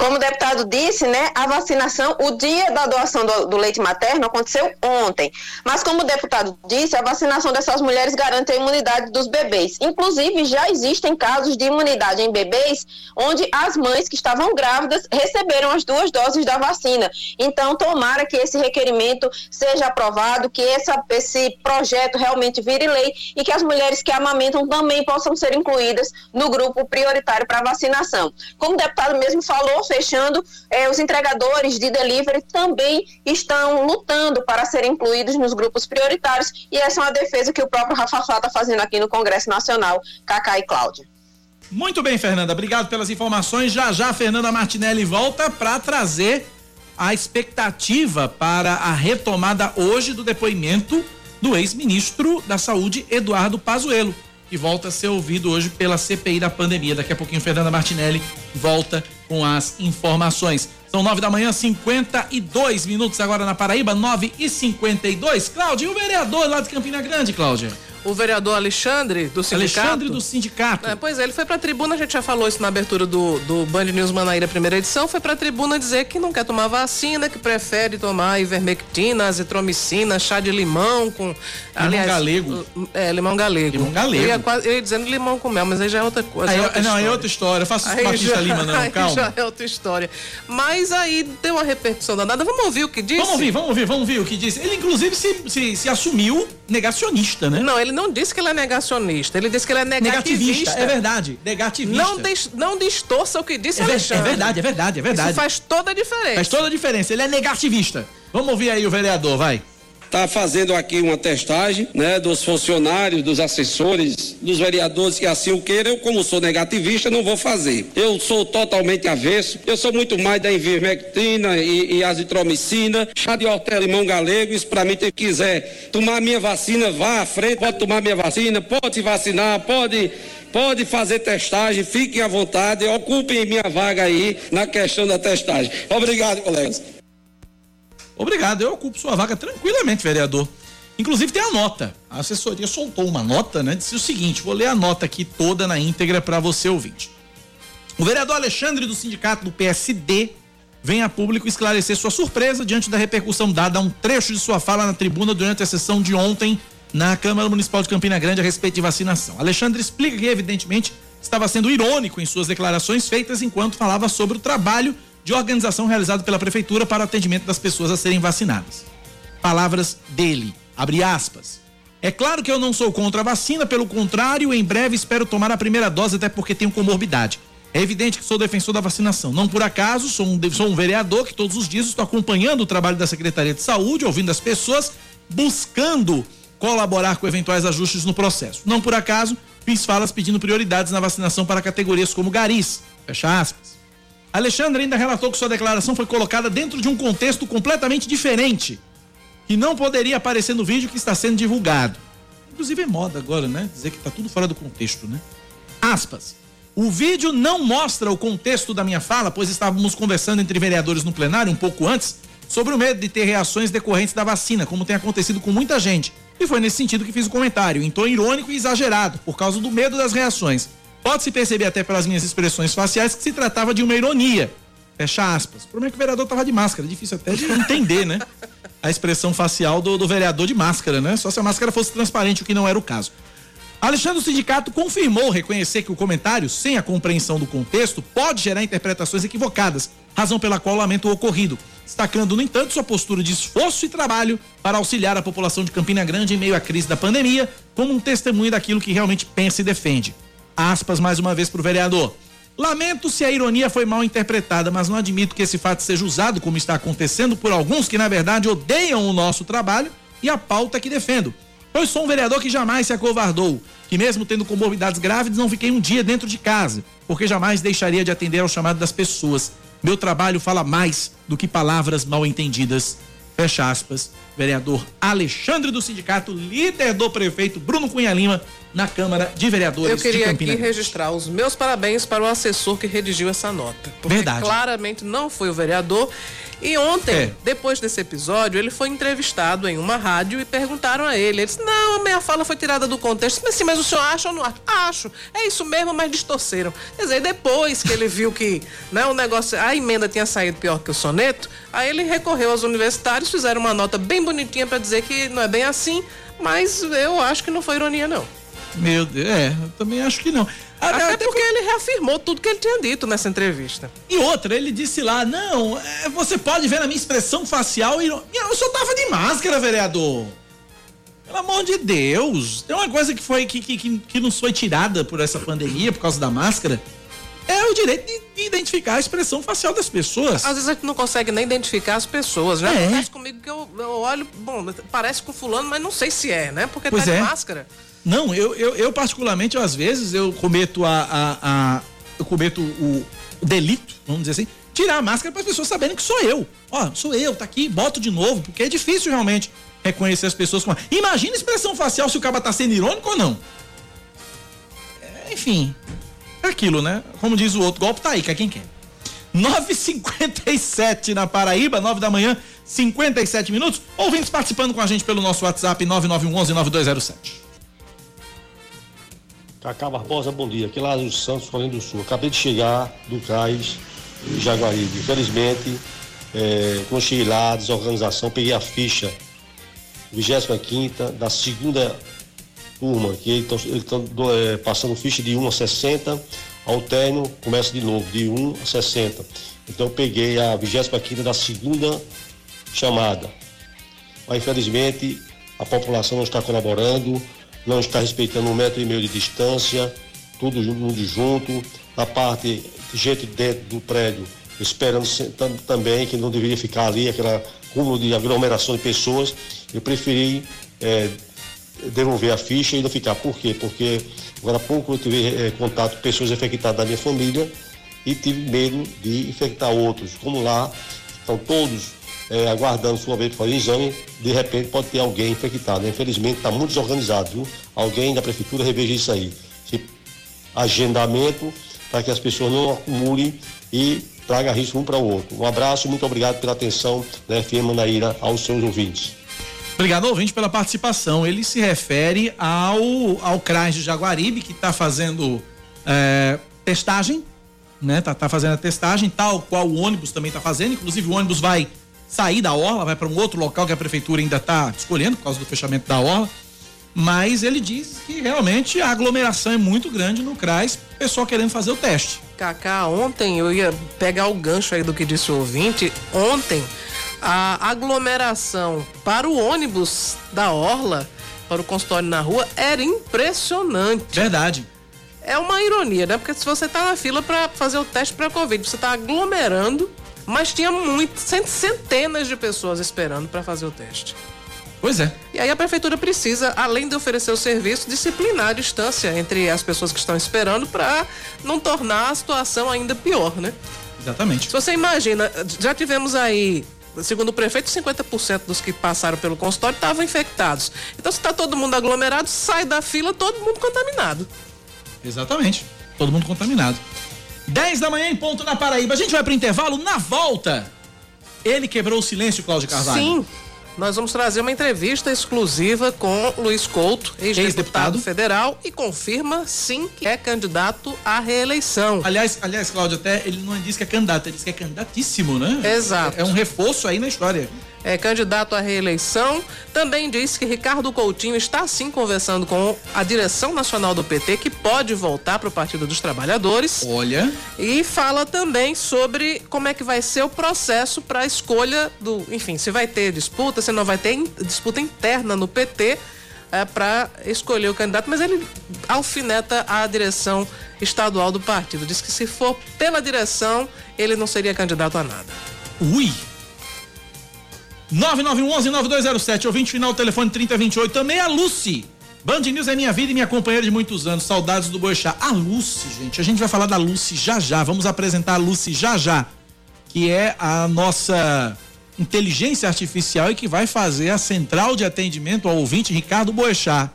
Como o deputado disse, né, a vacinação, o dia da doação do, do, leite materno aconteceu ontem. Mas como o deputado disse, a vacinação dessas mulheres garante a imunidade dos bebês. Inclusive, já existem casos de imunidade em bebês onde as mães que estavam grávidas receberam as duas doses da vacina. Então, tomara que esse requerimento seja aprovado, que essa, esse projeto realmente vire lei e que as mulheres que amamentam também possam ser incluídas no grupo prioritário para vacinação. Como o deputado mesmo falou, fechando, eh, os entregadores de delivery também estão lutando para serem incluídos nos grupos prioritários e essa é uma defesa que o próprio Rafa Flá está fazendo aqui no Congresso Nacional, Cacá e Cláudia. Muito bem, Fernanda, obrigado pelas informações. Já já Fernanda Martinelli volta para trazer a expectativa para a retomada hoje do depoimento do ex-ministro da Saúde, Eduardo Pazuello que volta a ser ouvido hoje pela CPI da pandemia. Daqui a pouquinho, Fernanda Martinelli volta com as informações. São nove da manhã, 52 minutos agora na Paraíba, nove e cinquenta e dois. Cláudia, e o vereador lá de Campina Grande, Cláudia? O vereador Alexandre do sindicato. Alexandre do sindicato. É, pois é, ele foi pra tribuna, a gente já falou isso na abertura do, do Band News Manaíra, primeira edição, foi pra tribuna dizer que não quer tomar vacina, que prefere tomar ivermectina, azitromicina, chá de limão com. Limão aliás, galego. É, limão galego. Limão galego. Eu ia, eu ia dizendo limão com mel, mas aí já é outra coisa. Aí, é outra não, é outra história. Eu faço com Batista Lima, não, aí calma. já é outra história. Mas aí deu uma repercussão danada. Vamos ouvir o que disse? Vamos ouvir, vamos ouvir, vamos ouvir o que disse. Ele, inclusive, se, se, se assumiu negacionista, né? Não, ele não disse que ele é negacionista ele disse que ele é negativista. negativista é verdade, negativista. Não, des, não distorça o que disse é, Alexandre. É verdade, é verdade, é verdade. Isso faz toda a diferença. Faz toda a diferença, ele é negativista. Vamos ouvir aí o vereador, vai está fazendo aqui uma testagem, né, dos funcionários, dos assessores, dos vereadores que assim o queiram. Eu, como sou negativista, não vou fazer. Eu sou totalmente avesso. Eu sou muito mais da ivermectina e, e azitromicina, chá de hortelã galego. Isso para mim, quem quiser tomar minha vacina, vá à frente, pode tomar minha vacina, pode vacinar, pode pode fazer testagem, fiquem à vontade, ocupem minha vaga aí na questão da testagem. Obrigado, colegas. Obrigado, eu ocupo sua vaga tranquilamente, vereador. Inclusive tem a nota. A assessoria soltou uma nota, né? Disse o seguinte: vou ler a nota aqui toda na íntegra para você ouvinte. O vereador Alexandre do sindicato do PSD vem a público esclarecer sua surpresa diante da repercussão dada a um trecho de sua fala na tribuna durante a sessão de ontem na Câmara Municipal de Campina Grande a respeito de vacinação. Alexandre explica que, evidentemente, estava sendo irônico em suas declarações feitas enquanto falava sobre o trabalho de organização realizado pela prefeitura para o atendimento das pessoas a serem vacinadas. Palavras dele, abre aspas. É claro que eu não sou contra a vacina, pelo contrário, em breve espero tomar a primeira dose, até porque tenho comorbidade. É evidente que sou defensor da vacinação. Não por acaso, sou um, sou um vereador que todos os dias estou acompanhando o trabalho da Secretaria de Saúde, ouvindo as pessoas, buscando colaborar com eventuais ajustes no processo. Não por acaso, fiz falas pedindo prioridades na vacinação para categorias como garis. Fecha aspas. Alexandre ainda relatou que sua declaração foi colocada dentro de um contexto completamente diferente, que não poderia aparecer no vídeo que está sendo divulgado. Inclusive é moda agora, né? Dizer que está tudo fora do contexto, né? Aspas. O vídeo não mostra o contexto da minha fala, pois estávamos conversando entre vereadores no plenário um pouco antes sobre o medo de ter reações decorrentes da vacina, como tem acontecido com muita gente. E foi nesse sentido que fiz o comentário, em tom irônico e exagerado, por causa do medo das reações. Pode-se perceber até pelas minhas expressões faciais que se tratava de uma ironia. Fecha aspas. O problema é que o vereador estava de máscara. Difícil até de entender, né? A expressão facial do, do vereador de máscara, né? Só se a máscara fosse transparente, o que não era o caso. Alexandre Sindicato confirmou reconhecer que o comentário, sem a compreensão do contexto, pode gerar interpretações equivocadas, razão pela qual lamento o ocorrido, destacando, no entanto, sua postura de esforço e trabalho para auxiliar a população de Campina Grande em meio à crise da pandemia, como um testemunho daquilo que realmente pensa e defende aspas mais uma vez para o vereador. Lamento se a ironia foi mal interpretada, mas não admito que esse fato seja usado, como está acontecendo, por alguns que, na verdade, odeiam o nosso trabalho e a pauta que defendo. Pois sou um vereador que jamais se acovardou, que mesmo tendo comorbidades grávidas, não fiquei um dia dentro de casa, porque jamais deixaria de atender ao chamado das pessoas. Meu trabalho fala mais do que palavras mal entendidas. Fecha aspas. Vereador Alexandre do Sindicato, líder do prefeito Bruno Cunha Lima, na Câmara de Vereadores Eu queria aqui Grande. registrar os meus parabéns para o assessor que redigiu essa nota. Porque Verdade. claramente não foi o vereador. E ontem, É. depois desse episódio, ele foi entrevistado em uma rádio e perguntaram a ele. Ele disse: Não, a minha fala foi tirada do contexto. Mas, sim, mas o senhor acha ou não acha? Acho. É isso mesmo, mas distorceram. Quer dizer, depois que ele viu que né, o negócio, a emenda tinha saído pior que o soneto, aí ele recorreu aos universitários, fizeram uma nota bem bonitinha para dizer que não é bem assim. Mas eu acho que não foi ironia, não. Meu Deus, é, eu também acho que não. Ah, Até, até porque ele reafirmou tudo que ele tinha dito nessa entrevista. E outra, ele disse lá, não, é, você pode ver na minha expressão facial e. Eu só tava de máscara, vereador. Pelo amor de Deus. Tem uma coisa que foi que, que, que, que nos foi tirada por essa pandemia, por causa da máscara. É o direito de, de identificar a expressão facial das pessoas. Às vezes a gente não consegue nem identificar as pessoas. Já É. acontece comigo que eu, eu olho, bom, parece com fulano, mas não sei se é, né? Porque Pois tá é. de máscara. Não, eu, eu, eu particularmente, às vezes, eu cometo a. a, a- eu cometo o, o delito, vamos dizer assim, tirar a máscara para as pessoas saberem que sou eu. Ó, sou eu, tá aqui, boto de novo, porque é difícil realmente reconhecer as pessoas com. Imagina a expressão facial se o cara tá sendo irônico ou não. É, enfim, é aquilo, né? Como diz o outro, golpe tá aí, que é quem quer. 9h57 na Paraíba, 9 da manhã, 57 minutos. Ouvintes participando com a gente pelo nosso WhatsApp 9911-9207. Cacá Barbosa, bom dia. Aqui lá no Santos, Colém do Sul. Acabei de chegar do Cais Jaguaribe. Infelizmente, é, quando cheguei lá, desorganização, peguei a ficha 25 da segunda turma, que eles estão é, passando ficha de 1 a 60, ao término começa de novo, de 1 a 60. Então eu peguei a 25 da segunda chamada. Mas infelizmente a população não está colaborando, não está respeitando um metro e meio de distância, tudo junto, junto. A parte de gente dentro do prédio esperando também que não deveria ficar ali, aquela cúmulo de aglomeração de pessoas. Eu preferi eh, devolver a ficha e não ficar. Por quê? Porque agora há pouco eu tive eh, contato com pessoas infectadas da minha família e tive medo de infectar outros. Como lá estão todos eh, aguardando sua vez para fazer exame, de repente pode ter alguém infectado. Infelizmente está muito desorganizado, viu? Alguém da prefeitura reveja isso aí. Se agendamento para que as pessoas não acumulem e traga risco um para o outro. Um abraço, muito obrigado pela atenção da FM Manaíra aos seus ouvintes. Obrigado, ouvinte, pela participação. Ele se refere ao, ao CRAS de Jaguaribe, que está fazendo é, testagem, né? Tá, tá fazendo a testagem, tal qual o ônibus também está fazendo. Inclusive, o ônibus vai sair da Orla, vai para um outro local que a prefeitura ainda está escolhendo, por causa do fechamento da Orla. Mas ele diz que realmente a aglomeração é muito grande no CRAS, pessoal querendo fazer o teste. Cacá, ontem eu ia pegar o gancho aí do que disse o ouvinte. Ontem, a aglomeração para o ônibus da Orla, para o consultório na rua, era impressionante. Verdade. É uma ironia, né? Porque se você tá na fila para fazer o teste para Covid, você tá aglomerando, mas tinha muito, cent- centenas de pessoas esperando para fazer o teste. Pois é. E aí a prefeitura precisa, além de oferecer o serviço, disciplinar a distância entre as pessoas que estão esperando para não tornar a situação ainda pior, né? Exatamente. Se você imagina, já tivemos aí, segundo o prefeito, 50% dos que passaram pelo consultório estavam infectados. Então, se está todo mundo aglomerado, sai da fila todo mundo contaminado. Exatamente. Todo mundo contaminado. 10 da manhã em ponto na Paraíba. A gente vai pro intervalo. Na volta, ele quebrou o silêncio, Cláudio Carvalho. Sim. Nós vamos trazer uma entrevista exclusiva com Luiz Couto, ex-deputado federal, e confirma sim que é candidato à reeleição. Aliás, aliás, Cláudio, até ele não disse que é candidato, ele disse que é candidatíssimo, né? Exato. É um reforço aí na história. É candidato à reeleição. Também diz que Ricardo Coutinho está sim conversando com a direção nacional do PT, que pode voltar para o Partido dos Trabalhadores. Olha. E fala também sobre como é que vai ser o processo para a escolha do. Enfim, se vai ter disputa, se não vai ter disputa interna no PT. é, para escolher o candidato, mas ele alfineta a direção estadual do partido. Diz que se for pela direção, ele não seria candidato a nada. Ui! 9911-9207, ouvinte final, telefone 3028. Também a Lucy. Band News é minha vida e minha companheira de muitos anos. Saudades do Boixá. A Lucy, gente. A gente vai falar da Lucy já já. Vamos apresentar a Lucy já já. Que é a nossa inteligência artificial e que vai fazer a central de atendimento ao ouvinte Ricardo Boechat.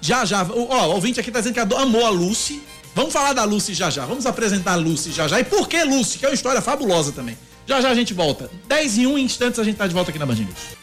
Já, já. Ó, o ouvinte aqui tá dizendo que amou a Lucy. Vamos falar da Lucy já já. Vamos apresentar a Lucy já já. E por que Lucy? Que é uma história fabulosa também. Já já a gente volta. 10 e 1 instantes a gente tá de volta aqui na Band News.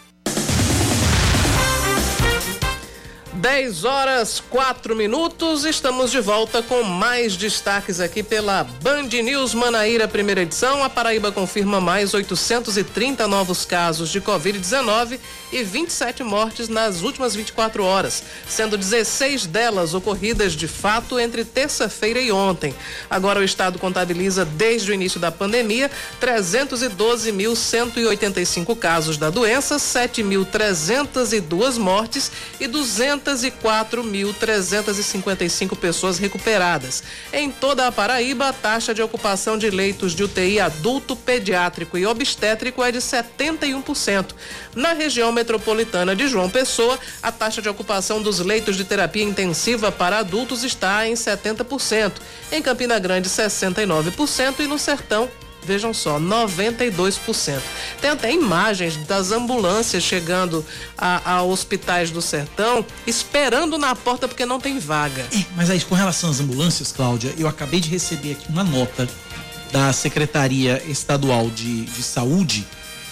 10 horas 4 minutos, estamos de volta com mais destaques aqui pela Band News Manaíra, primeira edição. A Paraíba confirma mais 830 novos casos de Covid-19 e 27 mortes nas últimas 24 horas, sendo 16 delas ocorridas de fato entre terça-feira e ontem. Agora o estado contabiliza desde o início da pandemia 312.185 casos da doença, 7.302 mortes e 200 204.355 pessoas recuperadas. Em toda a Paraíba, a taxa de ocupação de leitos de UTI adulto, pediátrico e obstétrico é de 71%. Na região metropolitana de João Pessoa, a taxa de ocupação dos leitos de terapia intensiva para adultos está em 70%. Em Campina Grande, 69% e no Sertão, Vejam só, 92%. Tem até imagens das ambulâncias chegando a, a, hospitais do sertão, esperando na porta porque não tem vaga. É, mas aí, com relação às ambulâncias, Cláudia, eu acabei de receber aqui uma nota da Secretaria Estadual de, de Saúde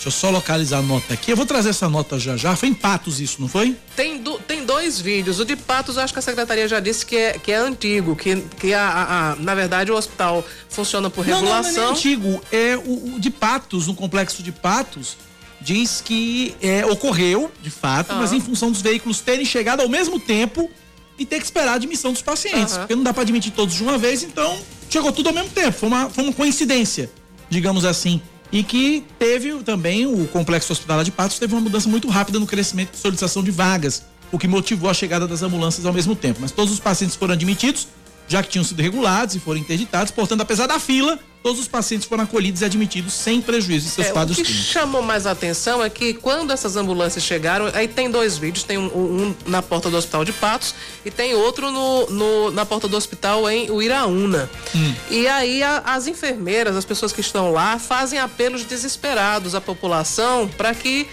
Deixa eu só localizar a nota aqui. Eu vou trazer essa nota já já. Foi em Patos isso, não foi? Tem, do, tem dois vídeos. O de Patos, acho que a secretaria já disse que é, que é antigo, que, que a, a, a na verdade o hospital funciona por regulação. Não, não, não é antigo. É o, o, de Patos, no complexo de Patos, diz que é, ocorreu, de fato, mas em função dos veículos terem chegado ao mesmo tempo e ter que esperar a admissão dos pacientes. Porque não dá para admitir todos de uma vez, então chegou tudo ao mesmo tempo. Foi uma, foi uma coincidência, digamos assim e que teve também o complexo hospitalar de Patos teve uma mudança muito rápida no crescimento de solicitação de vagas, o que motivou a chegada das ambulâncias ao mesmo tempo. Mas todos os pacientes foram admitidos, já que tinham sido regulados e foram interditados, portanto, apesar da fila, todos os pacientes foram acolhidos e admitidos sem prejuízo de seus é, quadros O que clínicos. chamou mais atenção é que quando essas ambulâncias chegaram, aí tem dois vídeos, tem um, um na porta do hospital de Patos e tem outro no, no na porta do hospital em Uiraúna. Hum. E aí a, as enfermeiras, as pessoas que estão lá, fazem apelos desesperados à população para que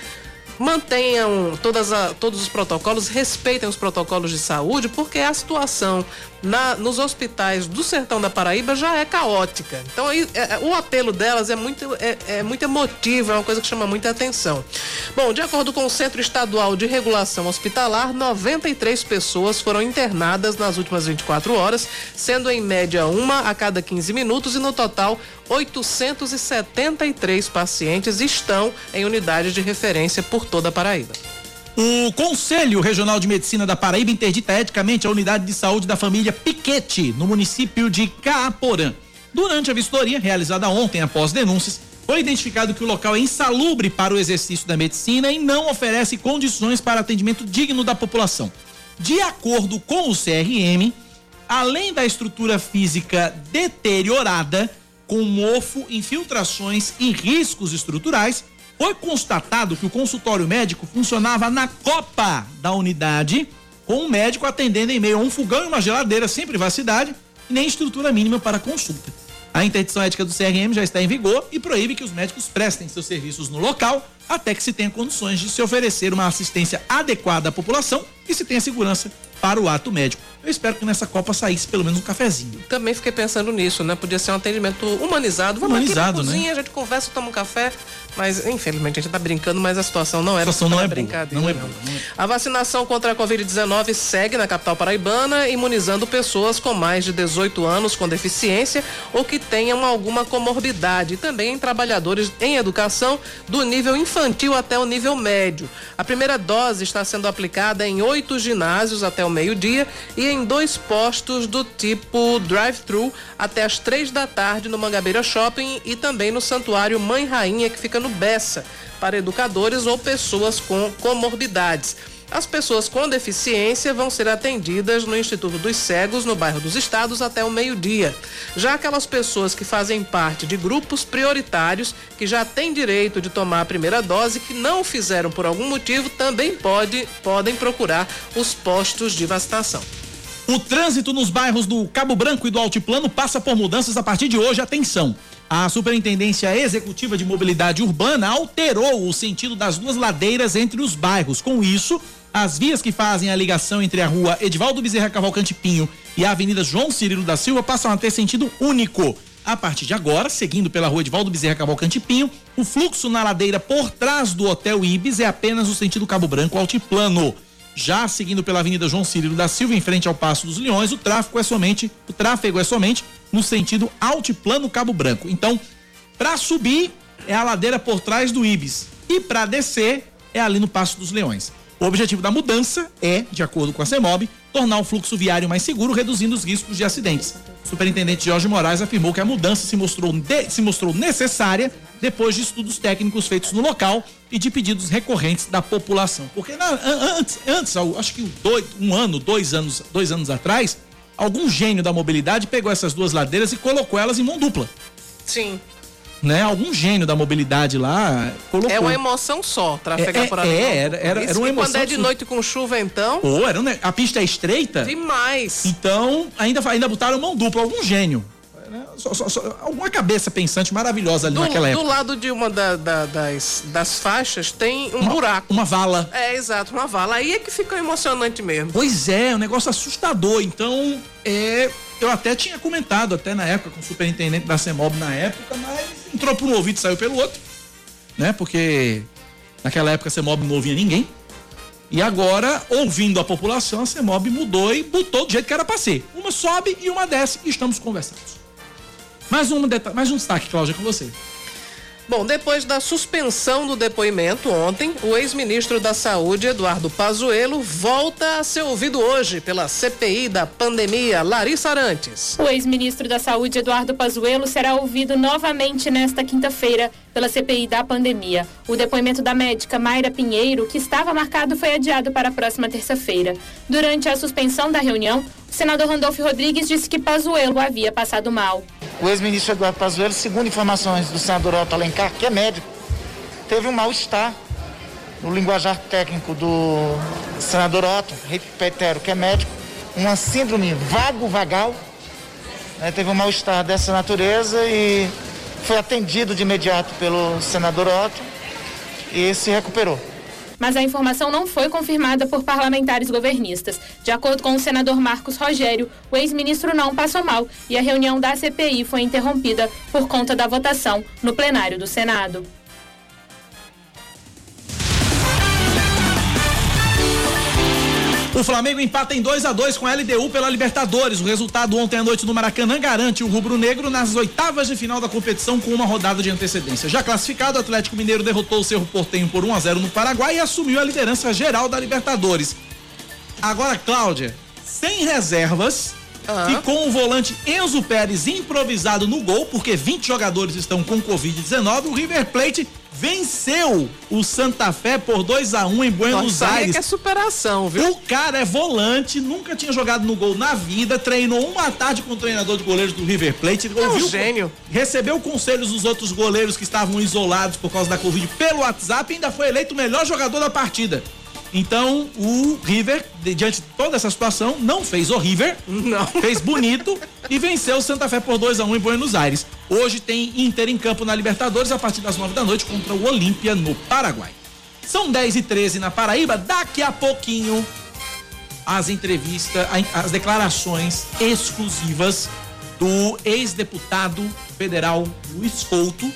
mantenham todas a, todos os protocolos, respeitem os protocolos de saúde, porque a situação na, nos hospitais do sertão da Paraíba já é caótica. Então aí, é, é, o apelo delas é muito, é, é muito emotivo, é uma coisa que chama muita atenção. Bom, de acordo com o Centro Estadual de Regulação Hospitalar, 93 pessoas foram internadas nas últimas 24 horas, sendo em média uma a cada 15 minutos e no total 873 pacientes estão em unidades de referência por toda a Paraíba. O Conselho Regional de Medicina da Paraíba interdita eticamente a unidade de saúde da família Piquete, no município de Caaporã. Durante a vistoria, realizada ontem após denúncias, foi identificado que o local é insalubre para o exercício da medicina e não oferece condições para atendimento digno da população. De acordo com o CRM, além da estrutura física deteriorada, com mofo, infiltrações e riscos estruturais, foi constatado que o consultório médico funcionava na copa da unidade, com um médico atendendo em meio a um fogão e uma geladeira sem privacidade e nem estrutura mínima para consulta. A interdição ética do CRM já está em vigor e proíbe que os médicos prestem seus serviços no local até que se tenha condições de se oferecer uma assistência adequada à população e se tenha segurança para o ato médico. Eu espero que nessa Copa saísse pelo menos um cafezinho. Também fiquei pensando nisso, né? Podia ser um atendimento humanizado. Vamos humanizado, aqui cozinha, né? a gente conversa, toma um café. Mas, infelizmente, a gente tá brincando, mas a situação não é, a situação não é brincadeira. Não é boa. A vacinação contra a Covid-19 segue na capital paraibana, imunizando pessoas com mais de 18 anos com deficiência ou que tenham alguma comorbidade. Também em trabalhadores em educação do nível infantil até o nível médio. A primeira dose está sendo aplicada em oito ginásios até o meio-dia e em dois postos do tipo drive-thru até as três da tarde no Mangabeira Shopping e também no Santuário Mãe Rainha, que fica no Bessa, para educadores ou pessoas com comorbidades. As pessoas com deficiência vão ser atendidas no Instituto dos Cegos, no bairro dos Estados, até o meio-dia. Já aquelas pessoas que fazem parte de grupos prioritários, que já têm direito de tomar a primeira dose, que não fizeram por algum motivo, também pode, podem procurar os postos de vacinação. O trânsito nos bairros do Cabo Branco e do Altiplano passa por mudanças a partir de hoje. Atenção! A Superintendência Executiva de Mobilidade Urbana alterou o sentido das duas ladeiras entre os bairros. Com isso, as vias que fazem a ligação entre a rua Edivaldo Bezerra Cavalcante Pinho e a Avenida João Cirilo da Silva passam a ter sentido único. A partir de agora, seguindo pela rua Edivaldo Bezerra Cavalcante Pinho, o fluxo na ladeira por trás do Hotel Ibis é apenas o sentido Cabo Branco Altiplano. Já seguindo pela Avenida João Cirilo da Silva, em frente ao Passo dos Leões, o tráfego é somente, o tráfego é somente no sentido Altiplano Cabo Branco. Então, para subir é a ladeira por trás do Ibis e para descer é ali no Passo dos Leões. O objetivo da mudança é, de acordo com a CEMOB, tornar o fluxo viário mais seguro, reduzindo os riscos de acidentes. O superintendente Jorge Moraes afirmou que a mudança se mostrou, de, se mostrou necessária depois de estudos técnicos feitos no local e de pedidos recorrentes da população. Porque na, antes, antes, acho que dois, um ano, dois anos, dois anos atrás, algum gênio da mobilidade pegou essas duas ladeiras e colocou elas em mão dupla. Sim. Né? Algum gênio da mobilidade lá colocou. É uma emoção só, trafegar é, por ali. É, era, era, era uma emoção. quando é de noite com chuva, então. Pô, era, a pista é estreita. Demais. Então, ainda, ainda botaram mão dupla, algum gênio. Né? Só, só, só, alguma cabeça pensante maravilhosa ali do, naquela época. Do lado de uma da, da, das, das faixas tem um uma, buraco. Uma vala. É, exato, uma vala. Aí é que fica emocionante mesmo. Pois é, um negócio assustador. Então, é, eu até tinha comentado, até na época, com o superintendente da CEMOB na época, mas entrou por um ouvido e saiu pelo outro. Né? Porque naquela época a CEMOB não ouvia ninguém. E agora, ouvindo a população, a CEMOB mudou e botou do jeito que era para ser. Uma sobe e uma desce e estamos conversando. Mais um, mais um destaque, Cláudia, com você. Bom, depois da suspensão do depoimento ontem, o ex-ministro da Saúde, Eduardo Pazuello, volta a ser ouvido hoje pela CPI da pandemia, Larissa Arantes. O ex-ministro da Saúde, Eduardo Pazuello, será ouvido novamente nesta quinta-feira pela CPI da pandemia. O depoimento da médica Mayra Pinheiro, que estava marcado, foi adiado para a próxima terça-feira. Durante a suspensão da reunião, senador Randolfo Rodrigues disse que Pazuello havia passado mal. O ex-ministro Eduardo Pazuello, segundo informações do senador Otto Alencar, que é médico, teve um mal-estar no linguajar técnico do senador Otto, reitero, que é médico, uma síndrome vago-vagal, né, teve um mal-estar dessa natureza e foi atendido de imediato pelo senador Otto e se recuperou mas a informação não foi confirmada por parlamentares governistas. De acordo com o senador Marcos Rogério, o ex-ministro não passou mal e a reunião da CPI foi interrompida por conta da votação no plenário do Senado. O Flamengo empata em 2 a 2 com a LDU pela Libertadores. O resultado ontem à noite no Maracanã garante o rubro-negro nas oitavas de final da competição com uma rodada de antecedência. Já classificado, o Atlético Mineiro derrotou o Cerro Portenho por 1 a 0 no Paraguai e assumiu a liderança geral da Libertadores. Agora, Cláudia, sem reservas. E com o volante Enzo Pérez improvisado no gol, porque 20 jogadores estão com Covid-19, o River Plate venceu o Santa Fé por 2 a 1 um em Buenos Nossa, Aires. Que é superação, viu? O cara é volante, nunca tinha jogado no gol na vida, treinou uma tarde com o treinador de goleiros do River Plate. É um gênio. Recebeu conselhos dos outros goleiros que estavam isolados por causa da Covid pelo WhatsApp e ainda foi eleito o melhor jogador da partida. Então, o River, diante de toda essa situação, não fez o River, não. fez bonito e venceu o Santa Fé por 2 a 1 um em Buenos Aires. Hoje tem Inter em campo na Libertadores a partir das 9 da noite contra o Olímpia no Paraguai. São 10 e 13 na Paraíba, daqui a pouquinho as entrevistas, as declarações exclusivas do ex-deputado federal Luiz Couto,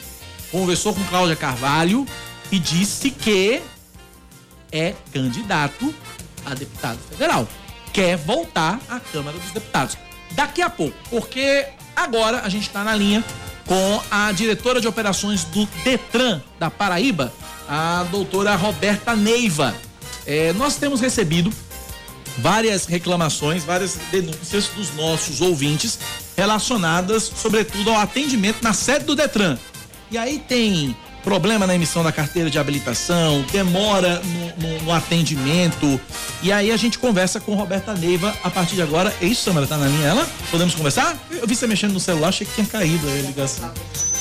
conversou com Cláudia Carvalho e disse que é candidato a deputado federal. Quer voltar à Câmara dos Deputados. Daqui a pouco, porque agora a gente está na linha com a diretora de operações do Detran da Paraíba, a doutora Roberta Neiva. É, nós temos recebido várias reclamações, várias denúncias dos nossos ouvintes relacionadas, sobretudo, ao atendimento na sede do Detran. E aí tem problema na emissão da carteira de habilitação, demora no, no, no atendimento. E aí a gente conversa com Roberta Neiva a partir de agora. É isso, Samara? Tá na linha ela? Podemos conversar? Eu vi você mexendo no celular, achei que tinha caído a ligação.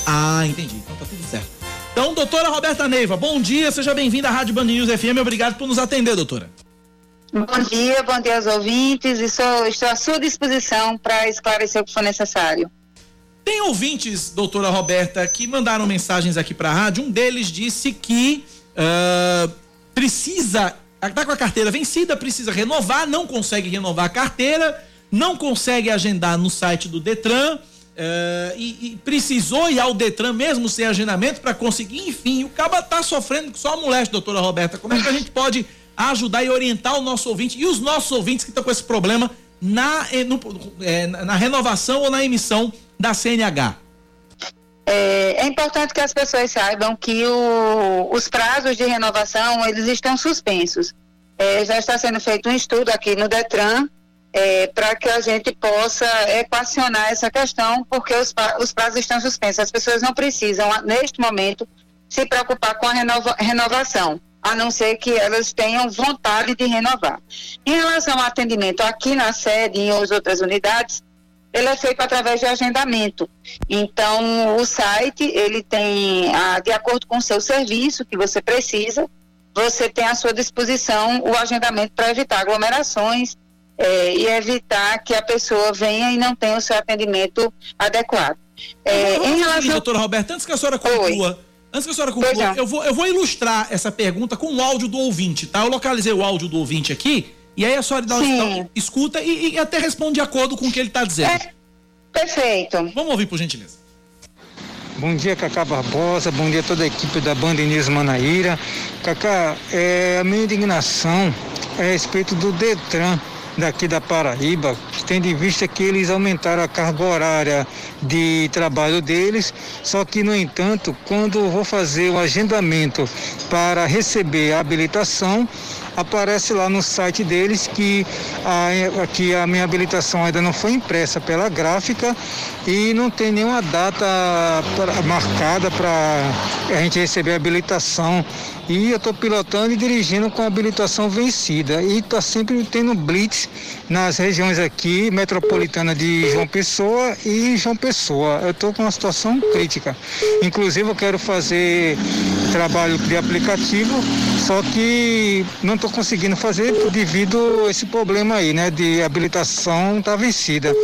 Ah, entendi. Então tá tudo certo. Então, doutora Roberta Neiva, bom dia, seja bem-vinda à Rádio Band News FM. Obrigado por nos atender, doutora. Bom dia, bom dia aos ouvintes e sou, estou à sua disposição para esclarecer o que for necessário. Tem ouvintes, doutora Roberta, que mandaram mensagens aqui para a rádio. Um deles disse que uh, precisa, está com a carteira vencida, precisa renovar, não consegue renovar a carteira, não consegue agendar no site do Detran. Uh, e, e, precisou ir ao Detran mesmo sem agendamento para conseguir, enfim, o caba tá sofrendo só a moléstia, doutora Roberta. Como é que a gente pode ajudar e orientar o nosso ouvinte e os nossos ouvintes que estão com esse problema na, eh, no, é, na renovação ou na emissão da CNH? É, é, importante que as pessoas saibam que o, os prazos de renovação eles estão suspensos. É, já está sendo feito um estudo aqui no Detran é, para que a gente possa equacionar essa questão, porque os, os prazos estão suspensos. As pessoas não precisam, neste momento, se preocupar com a renova, renovação a não ser que elas tenham vontade de renovar. Em relação ao atendimento aqui na sede e em outras unidades, ele é feito através de agendamento. Então, o site, ele tem, a, de acordo com o seu serviço que você precisa, você tem à sua disposição o agendamento para evitar aglomerações é, e evitar que a pessoa venha e não tenha o seu atendimento adequado. É, em relação... Doutora Roberta, antes que a senhora conclua, Oi. Antes que a senhora conclua, eu vou, eu vou ilustrar essa pergunta com o áudio do ouvinte, tá? Eu localizei o áudio do ouvinte aqui, e aí a senhora dá uma, escuta e, e, até responde de acordo com o que ele está dizendo. É, perfeito. Vamos ouvir, por gentileza. Bom dia, Cacá Barbosa. Bom dia a toda a equipe da Banda Inês Manaíra. Cacá, é, a minha indignação é a respeito do Detran daqui da Paraíba, tendo em vista que eles aumentaram a carga horária de trabalho deles, só que, no entanto, quando vou fazer o agendamento para receber a habilitação, aparece lá no site deles que a, que a minha habilitação ainda não foi impressa pela gráfica e não tem nenhuma data pra, marcada para a gente receber a habilitação. E eu estou pilotando e dirigindo com habilitação vencida. E está sempre tendo blitz nas regiões aqui, metropolitana de João Pessoa e João Pessoa. Eu estou com uma situação crítica. Inclusive eu quero fazer trabalho de aplicativo, só que não estou conseguindo fazer devido a esse problema aí, né? De habilitação tá vencida.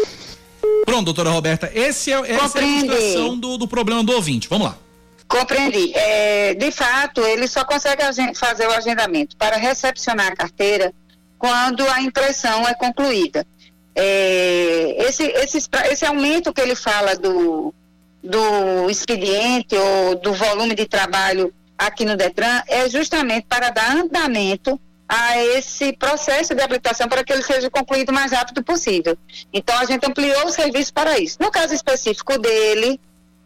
Pronto, doutora Roberta, esse é, essa é a ilustração do, do problema do ouvinte. Vamos lá. Compreendi. É, de fato, ele só consegue fazer o agendamento para recepcionar a carteira quando a impressão é concluída. É, esse, esse, esse aumento que ele fala do, do expediente ou do volume de trabalho aqui no Detran é justamente para dar andamento a esse processo de habilitação para que ele seja concluído o mais rápido possível. Então a gente ampliou o serviço para isso. No caso específico dele,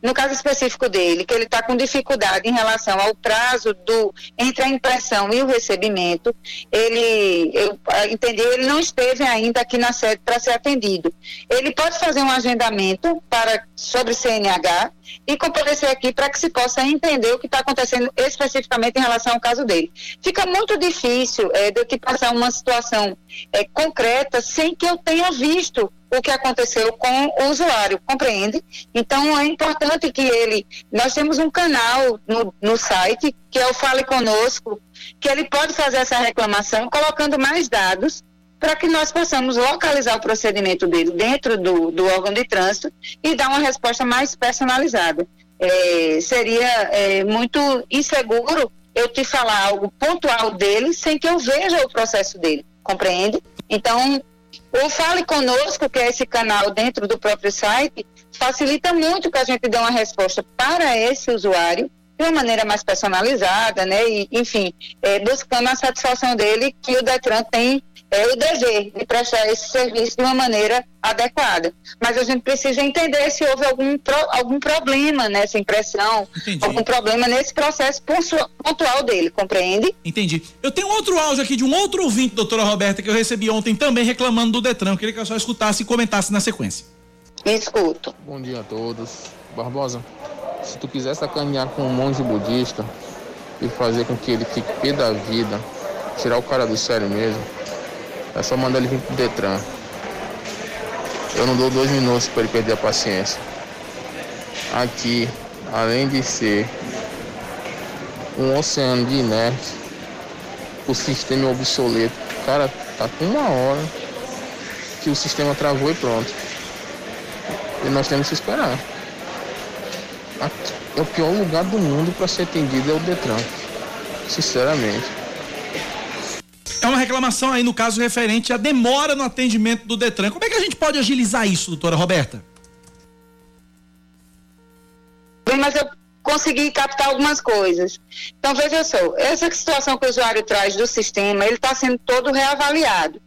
no caso específico dele, que ele está com dificuldade em relação ao prazo do entre a impressão e o recebimento, ele, eu entendi, ele não esteve ainda aqui na sede para ser atendido. Ele pode fazer um agendamento para sobre CNH e comparecer aqui para que se possa entender o que está acontecendo especificamente em relação ao caso dele. Fica muito difícil é, de eu te passar uma situação é, concreta sem que eu tenha visto o que aconteceu com o usuário, compreende? Então é importante que ele. Nós temos um canal no, no site, que é o Fale Conosco, que ele pode fazer essa reclamação colocando mais dados para que nós possamos localizar o procedimento dele dentro do, do órgão de trânsito e dar uma resposta mais personalizada. É, seria é, muito inseguro eu te falar algo pontual dele sem que eu veja o processo dele, compreende? Então, o Fale Conosco, que é esse canal dentro do próprio site, facilita muito que a gente dê uma resposta para esse usuário de uma maneira mais personalizada, né? E, enfim, é, buscando a satisfação dele que o Detran tem é, o dever de prestar esse serviço de uma maneira adequada. Mas a gente precisa entender se houve algum, pro, algum problema nessa impressão, Entendi. algum problema nesse processo pontual dele, compreende? Entendi. Eu tenho outro áudio aqui de um outro ouvinte, doutora Roberta, que eu recebi ontem também reclamando do Detran. Eu queria que eu só escutasse e comentasse na sequência. Escuto. Bom dia a todos. Barbosa, Se tu quiser sacanear com um monge budista e fazer com que ele fique pé da vida, tirar o cara do sério mesmo, é só mandar ele vir pro Detran. Eu não dou dois minutos para ele perder a paciência. Aqui, além de ser um oceano de inerte, o sistema é obsoleto. Cara, tá com uma hora que o sistema travou e pronto. E nós temos que esperar. Aqui é o pior lugar do mundo para ser atendido é o Detran. Sinceramente. É uma reclamação aí, no caso, referente à demora no atendimento do Detran. Como é que a gente pode agilizar isso, doutora Roberta? Bem, mas eu consegui captar algumas coisas. Então, veja só, essa situação que o usuário traz do sistema, ele está sendo todo reavaliado.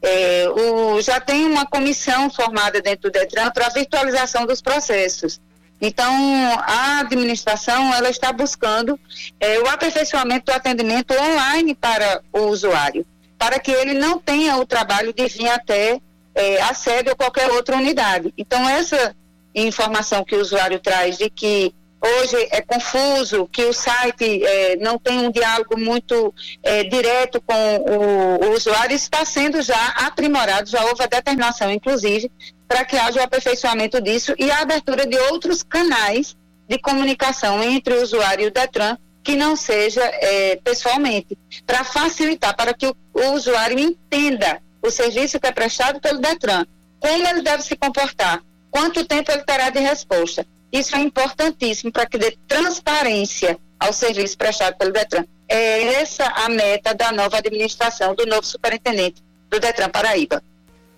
É, o, já tem uma comissão formada dentro do Detran para virtualização dos processos. Então, a administração ela está buscando é, o aperfeiçoamento do atendimento online para o usuário, para que ele não tenha o trabalho de vir até é, a sede ou qualquer outra unidade. Então, essa informação que o usuário traz de que hoje é confuso, que o site é, não tem um diálogo muito é, direto com o, o, usuário, está sendo já aprimorado, já houve a determinação, inclusive, para que haja o aperfeiçoamento disso e a abertura de outros canais de comunicação entre o usuário e o Detran, que não seja é, pessoalmente, para facilitar, para que o, o usuário entenda o serviço que é prestado pelo Detran, como ele deve se comportar, quanto tempo ele terá de resposta. Isso é importantíssimo para que dê transparência ao serviço prestado pelo Detran. É essa a meta da nova administração, do novo superintendente do Detran Paraíba.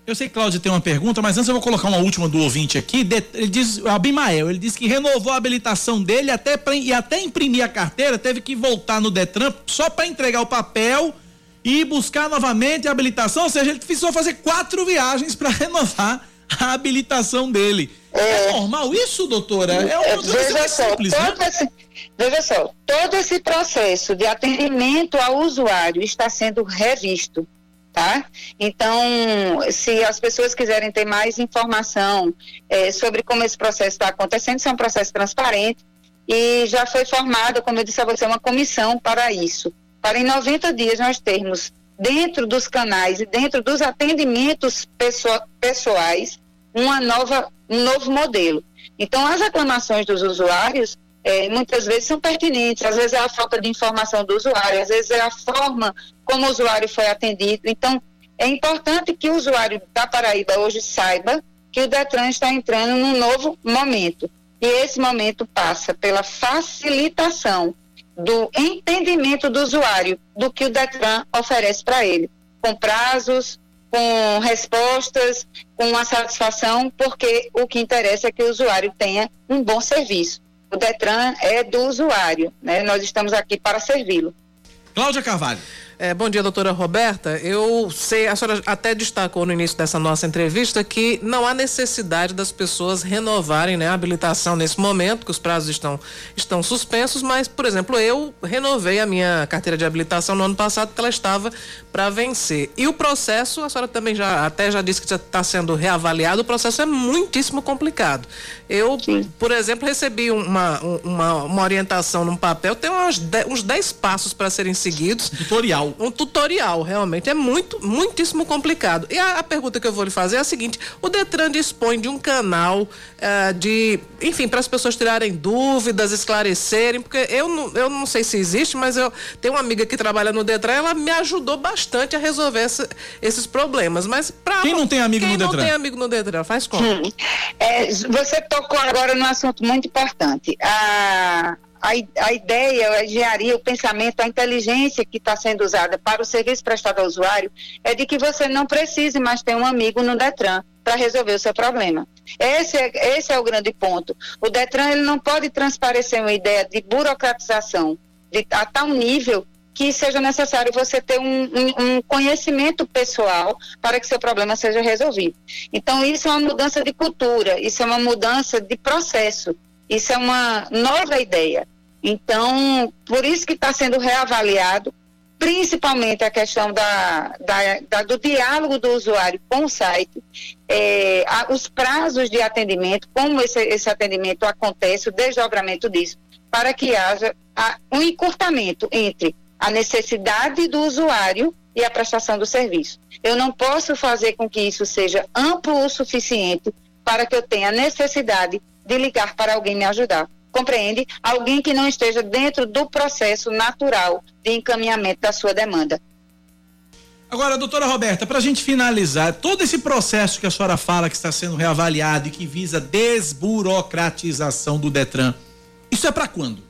Eu sei que Cláudia tem uma pergunta, mas antes eu vou colocar uma última do ouvinte aqui. Ele diz, o Abimael, ele disse que renovou a habilitação dele até e até imprimir a carteira, teve que voltar no Detran só para entregar o papel e buscar novamente a habilitação, ou seja, ele precisou fazer quatro viagens para renovar a habilitação dele. É, é normal isso, doutora? É uma coisa veja só, simples, né? Esse, veja só, todo esse processo de atendimento ao usuário está sendo revisto. Tá? Então, se as pessoas quiserem ter mais informação é, sobre como esse processo está acontecendo, isso é um processo transparente e já foi formada, como eu disse a você, uma comissão para isso. Para em 90 dias nós termos dentro dos canais e dentro dos atendimentos pessoais uma nova, um novo modelo. Então, as reclamações dos usuários é, muitas vezes são pertinentes, às vezes é a falta de informação do usuário, às vezes é a forma como o usuário foi atendido. Então, é importante que o usuário da Paraíba hoje saiba que o Detran está entrando num novo momento. E esse momento passa pela facilitação do entendimento do usuário do que o Detran oferece para ele, com prazos, com respostas, com uma satisfação, porque o que interessa é que o usuário tenha um bom serviço. O Detran é do usuário, né? Nós estamos aqui para servi-lo. Cláudia Carvalho. É, bom dia, doutora Roberta. Eu sei, a senhora até destacou no início dessa nossa entrevista que não há necessidade das pessoas renovarem né, a habilitação nesse momento, que os prazos estão, estão suspensos, mas, por exemplo, eu renovei a minha carteira de habilitação no ano passado, porque ela estava para vencer. E o processo, a senhora também já até já disse que já está sendo reavaliado, o processo é muitíssimo complicado. Eu, Sim. por exemplo, recebi uma, uma, uma orientação num papel, tem uns 10 uns dez passos para serem seguidos. Tutorial tutorial. Um tutorial, realmente. É muito, muitíssimo complicado. E a, a pergunta que eu vou lhe fazer é a seguinte: o Detran dispõe de um canal uh, de, enfim, para as pessoas tirarem dúvidas, esclarecerem, porque eu não, eu não sei se existe, mas eu tenho uma amiga que trabalha no Detran, ela me ajudou bastante a resolver essa, esses problemas. Mas para quem não tem amigo quem no Detran? Quem não tem amigo no Detran, faz como? Hum. É, você tocou agora num assunto muito importante. A a, a ideia, a engenharia, o pensamento, a inteligência que está sendo usada para o serviço prestado ao usuário é de que você não precise mais ter um amigo no Detran para resolver o seu problema. Esse é, esse é o grande ponto. O Detran ele não pode transparecer uma ideia de burocratização de, a tal nível que seja necessário você ter um, um, um, conhecimento pessoal para que seu problema seja resolvido. Então, isso é uma mudança de cultura, isso é uma mudança de processo, isso é uma nova ideia. Então, por isso que está sendo reavaliado, principalmente a questão da, da, da, do diálogo do usuário com o site, é, a, os prazos de atendimento, como esse, esse atendimento acontece, o desdobramento disso, para que haja a, um encurtamento entre a necessidade do usuário e a prestação do serviço. Eu não posso fazer com que isso seja amplo o suficiente para que eu tenha necessidade de ligar para alguém me ajudar. Compreende? Alguém que não esteja dentro do processo natural de encaminhamento da sua demanda. Agora, doutora Roberta, para a gente finalizar, todo esse processo que a senhora fala que está sendo reavaliado e que visa desburocratização do Detran, isso é para quando?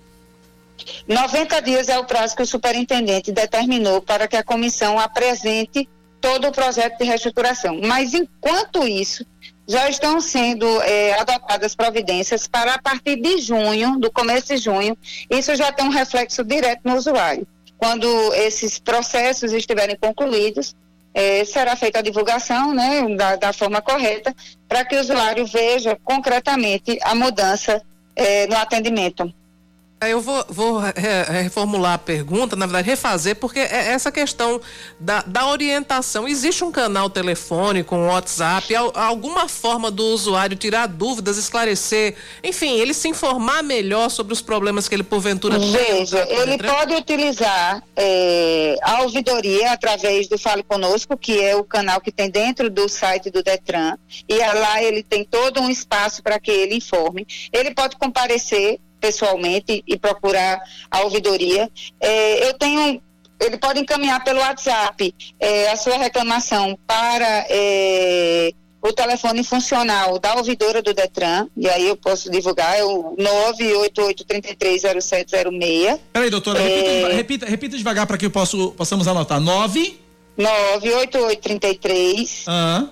90 dias é o prazo que o superintendente determinou para que a comissão apresente todo o projeto de reestruturação. Mas, enquanto isso, já estão sendo é, adotadas providências para a partir de junho, do começo de junho, isso já tem um reflexo direto no usuário. Quando esses processos estiverem concluídos, é, será feita a divulgação né, da, da forma correta para que o usuário veja concretamente a mudança é, no atendimento. Eu vou, vou reformular a pergunta, na verdade, refazer, porque é essa questão da, da orientação. Existe um canal telefônico, um WhatsApp, alguma forma do usuário tirar dúvidas, esclarecer, enfim, ele se informar melhor sobre os problemas que ele porventura tem? Veja, ele pode utilizar é, a ouvidoria através do Fale Conosco, que é o canal que tem dentro do site do Detran, e lá ele tem todo um espaço para que ele informe. Ele pode comparecer pessoalmente e procurar a ouvidoria. É, eu tenho ele pode encaminhar pelo WhatsApp é, a sua reclamação para é, o telefone funcional da ouvidora do Detran, e aí eu posso divulgar, é o 988330706. Peraí, doutora, é... repita, repita, devagar para que eu posso, possamos anotar. 9... 98833... Aham.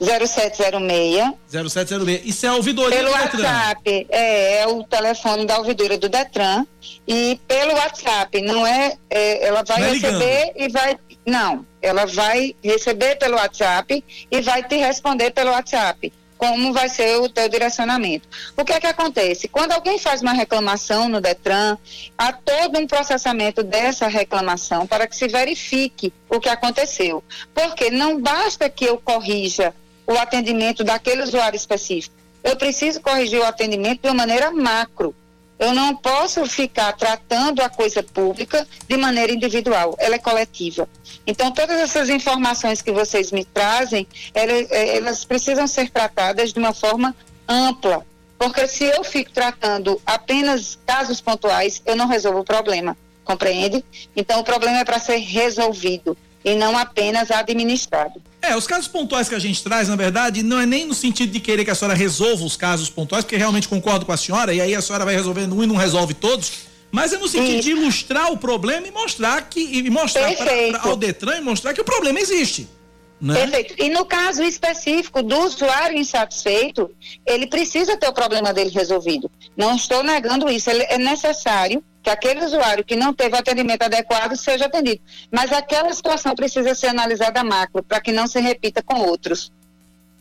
0706. 0706. Isso é a ouvidoria pelo do Detran? WhatsApp, é, é, o telefone da ouvidoria do Detran. E pelo WhatsApp, não é. é ela vai, vai receber e vai. Não, ela vai receber pelo WhatsApp e vai te responder pelo WhatsApp. Como vai ser o teu direcionamento? O que é que acontece? Quando alguém faz uma reclamação no Detran, há todo um processamento dessa reclamação para que se verifique o que aconteceu. Porque não basta que eu corrija o atendimento daquele usuário específico. Eu preciso corrigir o atendimento de uma maneira macro. Eu não posso ficar tratando a coisa pública de maneira individual, ela é coletiva. Então, todas essas informações que vocês me trazem, elas, é, elas precisam ser tratadas de uma forma ampla, porque se eu fico tratando apenas casos pontuais, eu não resolvo o problema, compreende? Então, o problema é para ser resolvido e não apenas administrado. É, os casos pontuais que a gente traz, na verdade, não é nem no sentido de querer que a senhora resolva os casos pontuais, porque realmente concordo com a senhora, e aí a senhora vai resolvendo um e não resolve todos, mas é no sentido de ilustrar o problema e mostrar que e mostrar para ao Detran e mostrar que o problema existe. Né? Perfeito. E no caso específico do usuário insatisfeito, ele precisa ter o problema dele resolvido. Não estou negando isso. Ele é necessário que aquele usuário que não teve atendimento adequado seja atendido. Mas aquela situação precisa ser analisada macro, para que não se repita com outros.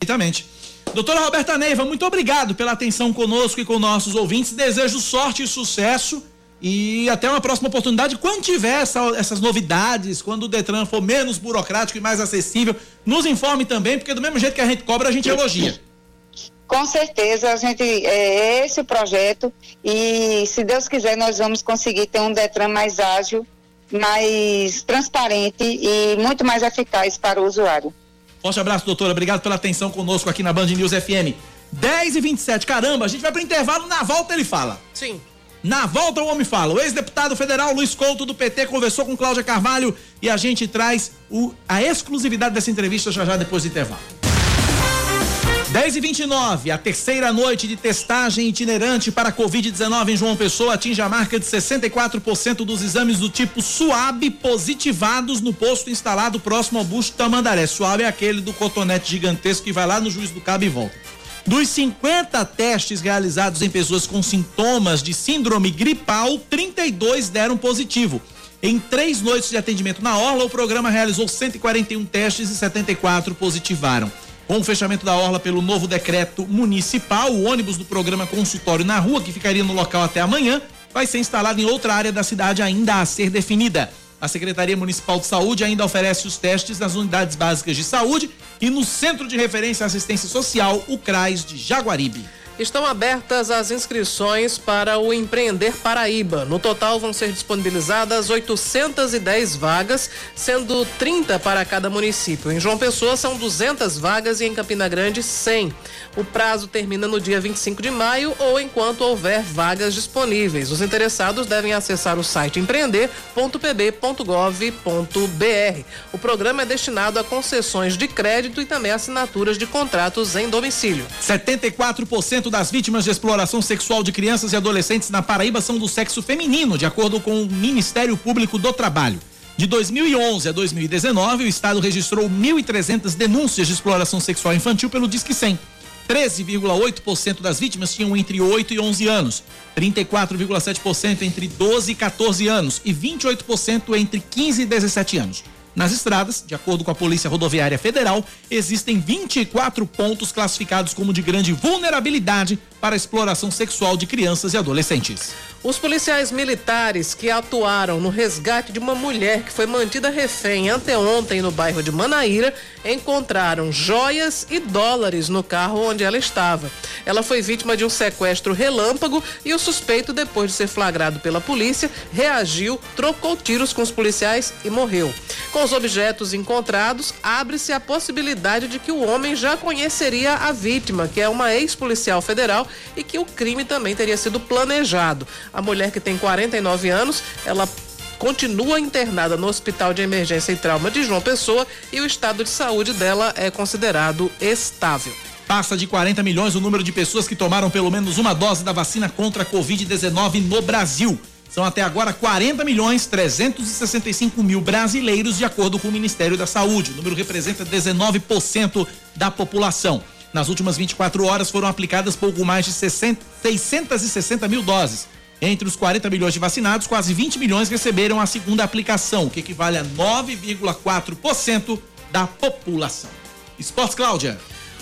Exatamente. Doutora Roberta Neiva, muito obrigado pela atenção conosco e com nossos ouvintes. Desejo sorte e sucesso e até uma próxima oportunidade. Quando tiver essa, essas novidades, quando o Detran for menos burocrático e mais acessível, nos informe também, porque do mesmo jeito que a gente cobra, a gente elogia. Com certeza, a gente é esse o projeto e se Deus quiser nós vamos conseguir ter um Detran mais ágil, mais transparente e muito mais eficaz para o usuário. Forte abraço, doutora. Obrigado pela atenção conosco aqui na Band News FM. 10 e 27 caramba, a gente vai para o intervalo, na volta ele fala. Sim. Na volta o homem fala. O ex-deputado federal Luiz Couto do PT conversou com Cláudia Carvalho e a gente traz o, a exclusividade dessa entrevista já já depois do intervalo. 10 e 29 a terceira noite de testagem itinerante para a Covid-19 em João Pessoa atinge a marca de 64% dos exames do tipo SUAB positivados no posto instalado próximo ao busto Tamandaré. SUAB é aquele do cotonete gigantesco que vai lá no Juiz do Cabo e volta. Dos 50 testes realizados em pessoas com sintomas de síndrome gripal, 32 deram positivo. Em três noites de atendimento na Orla, o programa realizou 141 testes e 74 positivaram. Com o fechamento da orla pelo novo decreto municipal, o ônibus do programa consultório na rua, que ficaria no local até amanhã, vai ser instalado em outra área da cidade ainda a ser definida. A Secretaria Municipal de Saúde ainda oferece os testes nas unidades básicas de saúde e no Centro de Referência à Assistência Social, o CRAS de Jaguaribe. Estão abertas as inscrições para o Empreender Paraíba. No total vão ser disponibilizadas 810 vagas, sendo 30 para cada município. Em João Pessoa são 200 vagas e em Campina Grande 100. O prazo termina no dia 25 de maio ou enquanto houver vagas disponíveis. Os interessados devem acessar o site empreender.pb.gov.br. O programa é destinado a concessões de crédito e também assinaturas de contratos em domicílio. 74% das vítimas de exploração sexual de crianças e adolescentes na Paraíba são do sexo feminino, de acordo com o Ministério Público do Trabalho. De 2011 a 2019, o estado registrou 1.300 denúncias de exploração sexual infantil pelo Disque 100. 13,8% das vítimas tinham entre 8 e 11 anos, 34,7% entre 12 e 14 anos e 28% entre 15 e 17 anos. Nas estradas, de acordo com a Polícia Rodoviária Federal, existem 24 pontos classificados como de grande vulnerabilidade para exploração sexual de crianças e adolescentes. Os policiais militares que atuaram no resgate de uma mulher que foi mantida refém anteontem no bairro de Manaíra encontraram joias e dólares no carro onde ela estava. Ela foi vítima de um sequestro relâmpago e o suspeito, depois de ser flagrado pela polícia, reagiu, trocou tiros com os policiais e morreu. Com os objetos encontrados, abre-se a possibilidade de que o homem já conheceria a vítima, que é uma ex-policial federal, e que o crime também teria sido planejado. A mulher que tem 49 anos, ela continua internada no Hospital de Emergência e Trauma de João Pessoa e o estado de saúde dela é considerado estável. Passa de 40 milhões o número de pessoas que tomaram pelo menos uma dose da vacina contra a Covid-19 no Brasil. São até agora 40 milhões 365 mil brasileiros, de acordo com o Ministério da Saúde. O número representa 19% da população. Nas últimas 24 horas foram aplicadas pouco mais de 60, 660 mil doses. Entre os 40 milhões de vacinados, quase 20 milhões receberam a segunda aplicação, que equivale a 9,4% da população. Esportes, Cláudia.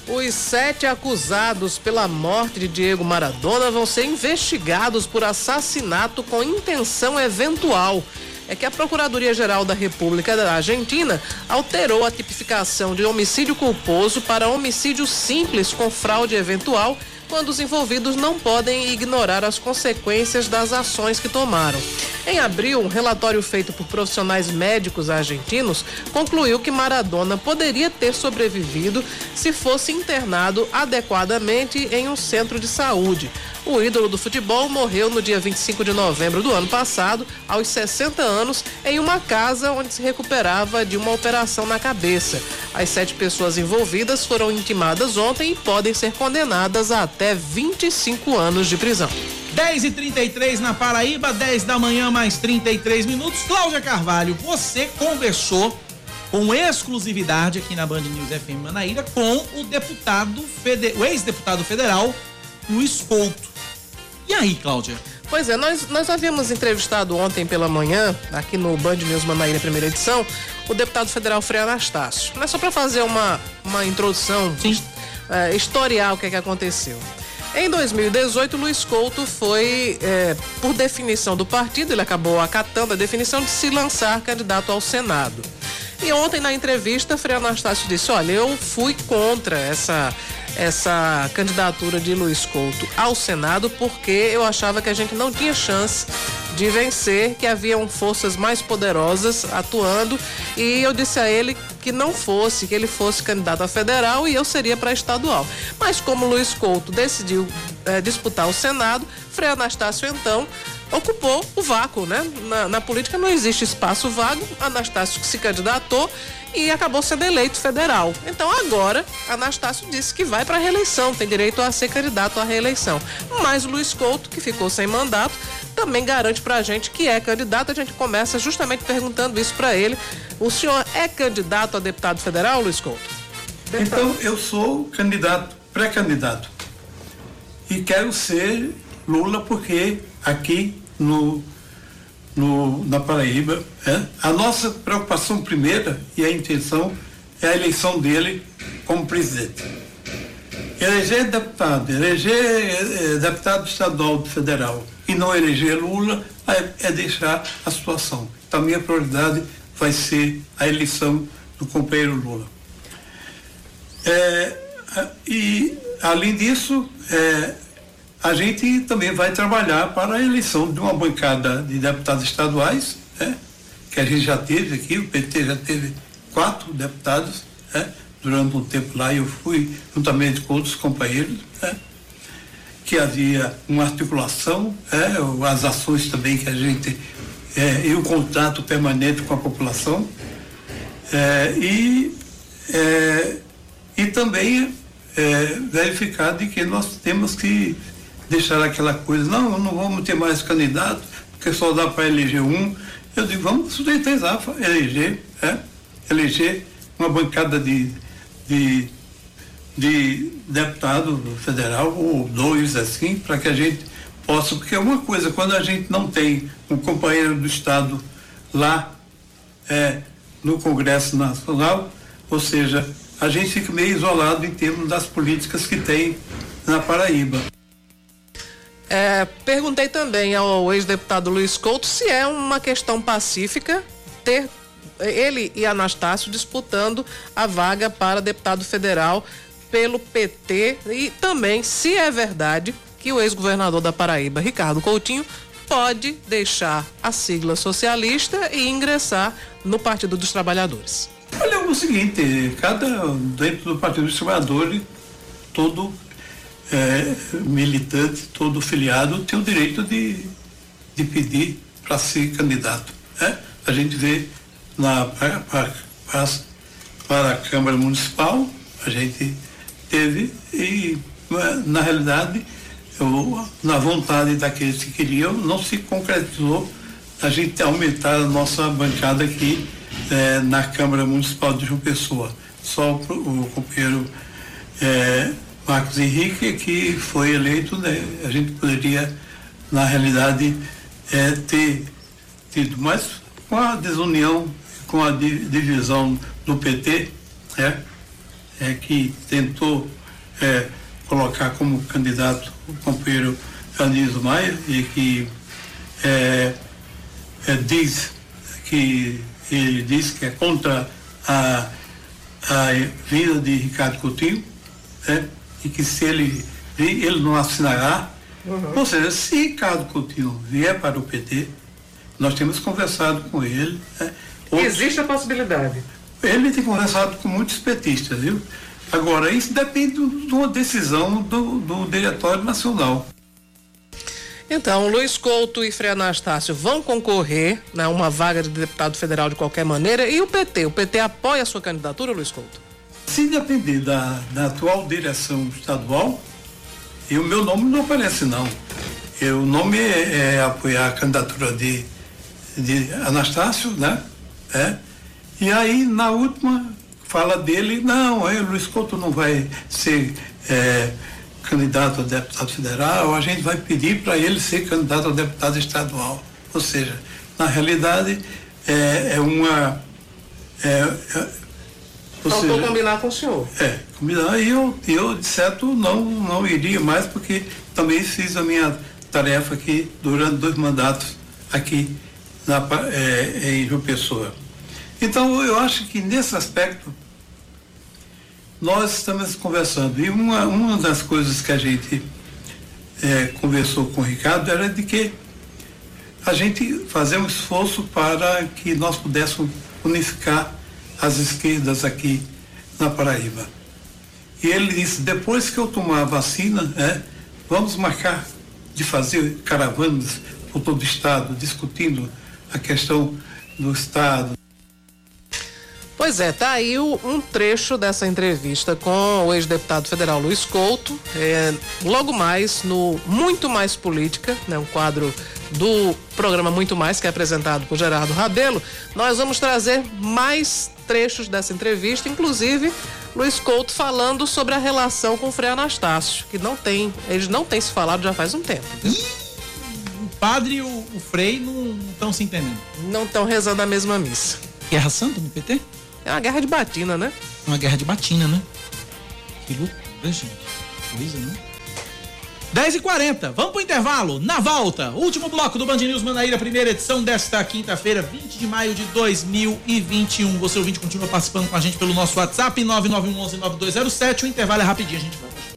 Os sete acusados pela morte de Diego Maradona vão ser investigados por assassinato com intenção eventual. É que a Procuradoria-Geral da República da Argentina alterou a tipificação de homicídio culposo para homicídio simples com fraude eventual quando os envolvidos não podem ignorar as consequências das ações que tomaram. Em abril, um relatório feito por profissionais médicos argentinos concluiu que Maradona poderia ter sobrevivido se fosse internado adequadamente em um centro de saúde. O ídolo do futebol morreu no dia 25 de novembro do ano passado, aos 60 anos, em uma casa onde se recuperava de uma operação na cabeça. As sete pessoas envolvidas foram intimadas ontem e podem ser condenadas a até 25 anos de prisão. 10 e 33 na Paraíba, 10 da manhã, mais 33 minutos. Cláudia Carvalho, você conversou com exclusividade aqui na Band News FM Manaíra com o deputado, fede... o ex-deputado federal Luiz Couto. E aí, Cláudia? Pois é, nós, nós havíamos entrevistado ontem pela manhã, aqui no Band News Manaíra, primeira edição, o deputado federal Frei Anastácio. É só para fazer uma, uma introdução é, historial o que, é que aconteceu. Em 2018, Luiz Couto foi, é, por definição do partido, ele acabou acatando a definição de se lançar candidato ao Senado. E ontem, na entrevista, Frei Anastácio disse: Olha, eu fui contra essa essa candidatura de Luiz Couto ao Senado porque eu achava que a gente não tinha chance de vencer, que haviam forças mais poderosas atuando e eu disse a ele que não fosse, que ele fosse candidato a federal e eu seria para estadual. Mas como Luiz Couto decidiu é, disputar o Senado, Frei Anastácio então ocupou o vácuo, né? Na, na política não existe espaço vago, Anastácio se candidatou e acabou sendo eleito federal. Então agora, Anastácio disse que vai para a reeleição, tem direito a ser candidato à reeleição. Mas Luiz Couto, que ficou sem mandato, também garante para a gente que é candidato. A gente começa justamente perguntando isso para ele. O senhor é candidato a deputado federal, Luiz Couto? Então, eu sou candidato, pré-candidato. E quero ser Lula porque aqui no no, na Paraíba. É? A nossa preocupação primeira e a intenção é a eleição dele como presidente. eleger deputado, eleger eh, deputado estadual federal e não eleger Lula é, é deixar a situação. Então, a minha prioridade vai ser a eleição do companheiro Lula. É, e, além disso, é, a gente também vai trabalhar para a eleição de uma bancada de deputados estaduais, né, que a gente já teve aqui, o PT já teve quatro deputados, né, durante um tempo lá, eu fui juntamente com outros companheiros, né, que havia uma articulação, é, as ações também que a gente, é, e o contato permanente com a população, é, e, é, e também é, verificar de que nós temos que deixar aquela coisa, não, não vamos ter mais candidato, porque só dá para eleger um. Eu digo, vamos tentar eleger, é, eleger uma bancada de, de, de deputado federal, ou dois assim, para que a gente possa, porque é uma coisa, quando a gente não tem um companheiro do Estado lá é, no Congresso Nacional, ou seja, a gente fica meio isolado em termos das políticas que tem na Paraíba. É, perguntei também ao ex-deputado Luiz Couto se é uma questão pacífica ter ele e Anastácio disputando a vaga para deputado federal pelo PT e também se é verdade que o ex-governador da Paraíba, Ricardo Coutinho, pode deixar a sigla socialista e ingressar no Partido dos Trabalhadores. Olha, é o seguinte, cada dentro do Partido dos Trabalhadores, todo é, militante, todo filiado, tem o direito de, de pedir para ser candidato. Né? A gente vê na, para, para, para a Câmara Municipal, a gente teve e, na realidade, eu, na vontade daqueles que queriam, não se concretizou a gente aumentar a nossa bancada aqui é, na Câmara Municipal de João Pessoa. Só o, o companheiro é, Marcos Henrique, que foi eleito, né, a gente poderia, na realidade, é, ter tido, mas com a desunião, com a divisão do PT, é, é que tentou é, colocar como candidato o companheiro Anísio Maia e que é, é, diz que ele diz que é contra a, a vinda de Ricardo Coutinho, né? e que se ele ele não assinará. Uhum. Ou seja, se Ricardo Coutinho vier para o PT, nós temos conversado com ele. Né? Outros, Existe a possibilidade. Ele tem conversado com muitos petistas, viu? Agora, isso depende de uma decisão do, do Diretório Nacional. Então, Luiz Couto e Frei Anastácio vão concorrer a né, uma vaga de deputado federal de qualquer maneira. E o PT? O PT apoia a sua candidatura, Luiz Couto? Se depender da, da atual direção estadual, e o meu nome não aparece não. O nome é, é, apoiar a candidatura de, de Anastácio, né? É. E aí, na última, fala dele, não, aí, o Luiz Couto não vai ser é, candidato a deputado federal, a gente vai pedir para ele ser candidato a deputado estadual. Ou seja, na realidade, é, é uma. É, é Faltou seja, combinar com o senhor. É, combinar e eu, eu, de certo, não, não iria mais, porque também fiz a minha tarefa aqui durante dois mandatos aqui na, é, em João Pessoa. Então, eu acho que nesse aspecto, nós estamos conversando. E uma, uma das coisas que a gente é, conversou com o Ricardo era de que a gente fazer um esforço para que nós pudéssemos unificar as esquerdas aqui na Paraíba. E ele disse, depois que eu tomar a vacina, é, vamos marcar de fazer caravanas por todo o estado, discutindo a questão do estado. Pois é, tá aí um trecho dessa entrevista com o ex-deputado federal Luiz Couto. É, logo mais no Muito Mais Política, né, um quadro do programa Muito Mais, que é apresentado por Gerardo Rabelo, nós vamos trazer mais trechos dessa entrevista, inclusive Luiz Couto falando sobre a relação com o Frei Anastácio, que não tem, eles não têm se falado já faz um tempo. Ih, o padre e o, o Frei não estão se entendendo. Não estão rezando a mesma missa. Guerra Santa no PT? É uma guerra de batina, né? Uma guerra de batina, né? Que loucura, gente. coisa, né? 10 e 40 vamos pro intervalo. Na volta, último bloco do Band News Manaíra, primeira edição desta quinta-feira, 20 de maio de 2021. Você ouvinte continua participando com a gente pelo nosso WhatsApp 9911-9207. O intervalo é rapidinho, a gente volta.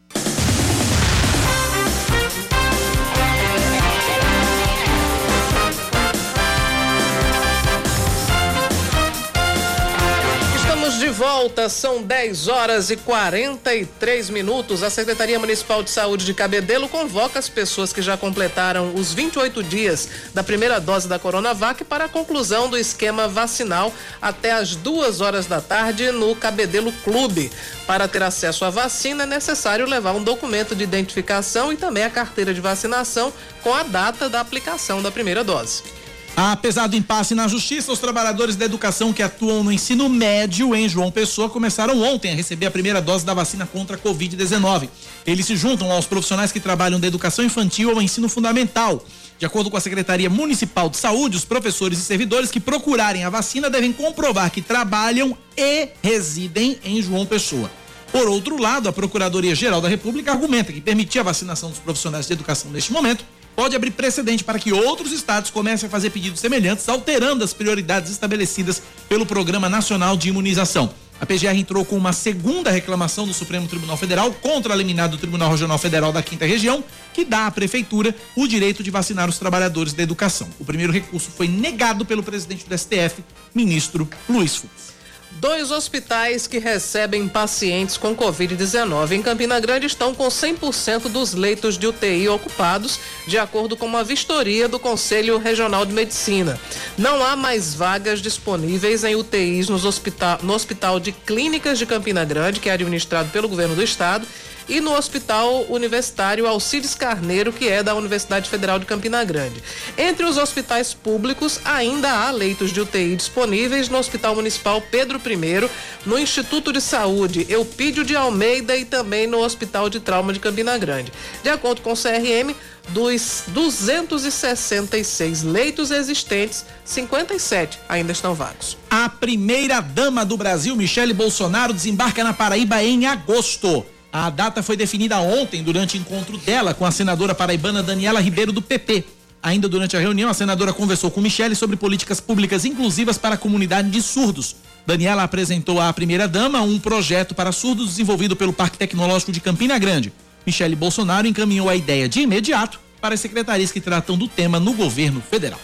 Volta, são 10 horas e 43 minutos. A Secretaria Municipal de Saúde de Cabedelo convoca as pessoas que já completaram os 28 dias da primeira dose da Coronavac para a conclusão do esquema vacinal até as duas horas da tarde no Cabedelo Clube. Para ter acesso à vacina, é necessário levar um documento de identificação e também a carteira de vacinação com a data da aplicação da primeira dose. Apesar do impasse na justiça, os trabalhadores da educação que atuam no ensino médio em João Pessoa começaram ontem a receber a primeira dose da vacina contra a Covid-19. Eles se juntam aos profissionais que trabalham da educação infantil ao ensino fundamental. De acordo com a Secretaria Municipal de Saúde, os professores e servidores que procurarem a vacina devem comprovar que trabalham e residem em João Pessoa. Por outro lado, a Procuradoria-Geral da República argumenta que permitir a vacinação dos profissionais de educação neste momento pode abrir precedente para que outros estados comecem a fazer pedidos semelhantes, alterando as prioridades estabelecidas pelo Programa Nacional de Imunização. A PGR entrou com uma segunda reclamação do Supremo Tribunal Federal contra a liminar do Tribunal Regional Federal da Quinta Região, que dá à Prefeitura o direito de vacinar os trabalhadores da educação. O primeiro recurso foi negado pelo presidente do STF, ministro Luiz Fux. Dois hospitais que recebem pacientes com Covid-19 em Campina Grande estão com 100% dos leitos de UTI ocupados, de acordo com uma vistoria do Conselho Regional de Medicina. Não há mais vagas disponíveis em UTIs nos hospital, no Hospital de Clínicas de Campina Grande, que é administrado pelo governo do estado e no Hospital Universitário Alcides Carneiro, que é da Universidade Federal de Campina Grande. Entre os hospitais públicos, ainda há leitos de UTI disponíveis no Hospital Municipal Pedro I, no Instituto de Saúde Eupídio de Almeida e também no Hospital de Trauma de Campina Grande. De acordo com o CRM, dos 266 leitos existentes, 57 ainda estão vagos. A primeira dama do Brasil, Michele Bolsonaro, desembarca na Paraíba em agosto. A data foi definida ontem durante encontro dela com a senadora paraibana Daniela Ribeiro do PP. Ainda durante a reunião, a senadora conversou com Michele sobre políticas públicas inclusivas para a comunidade de surdos. Daniela apresentou à primeira-dama um projeto para surdos desenvolvido pelo Parque Tecnológico de Campina Grande. Michele Bolsonaro encaminhou a ideia de imediato para as secretarias que tratam do tema no governo federal.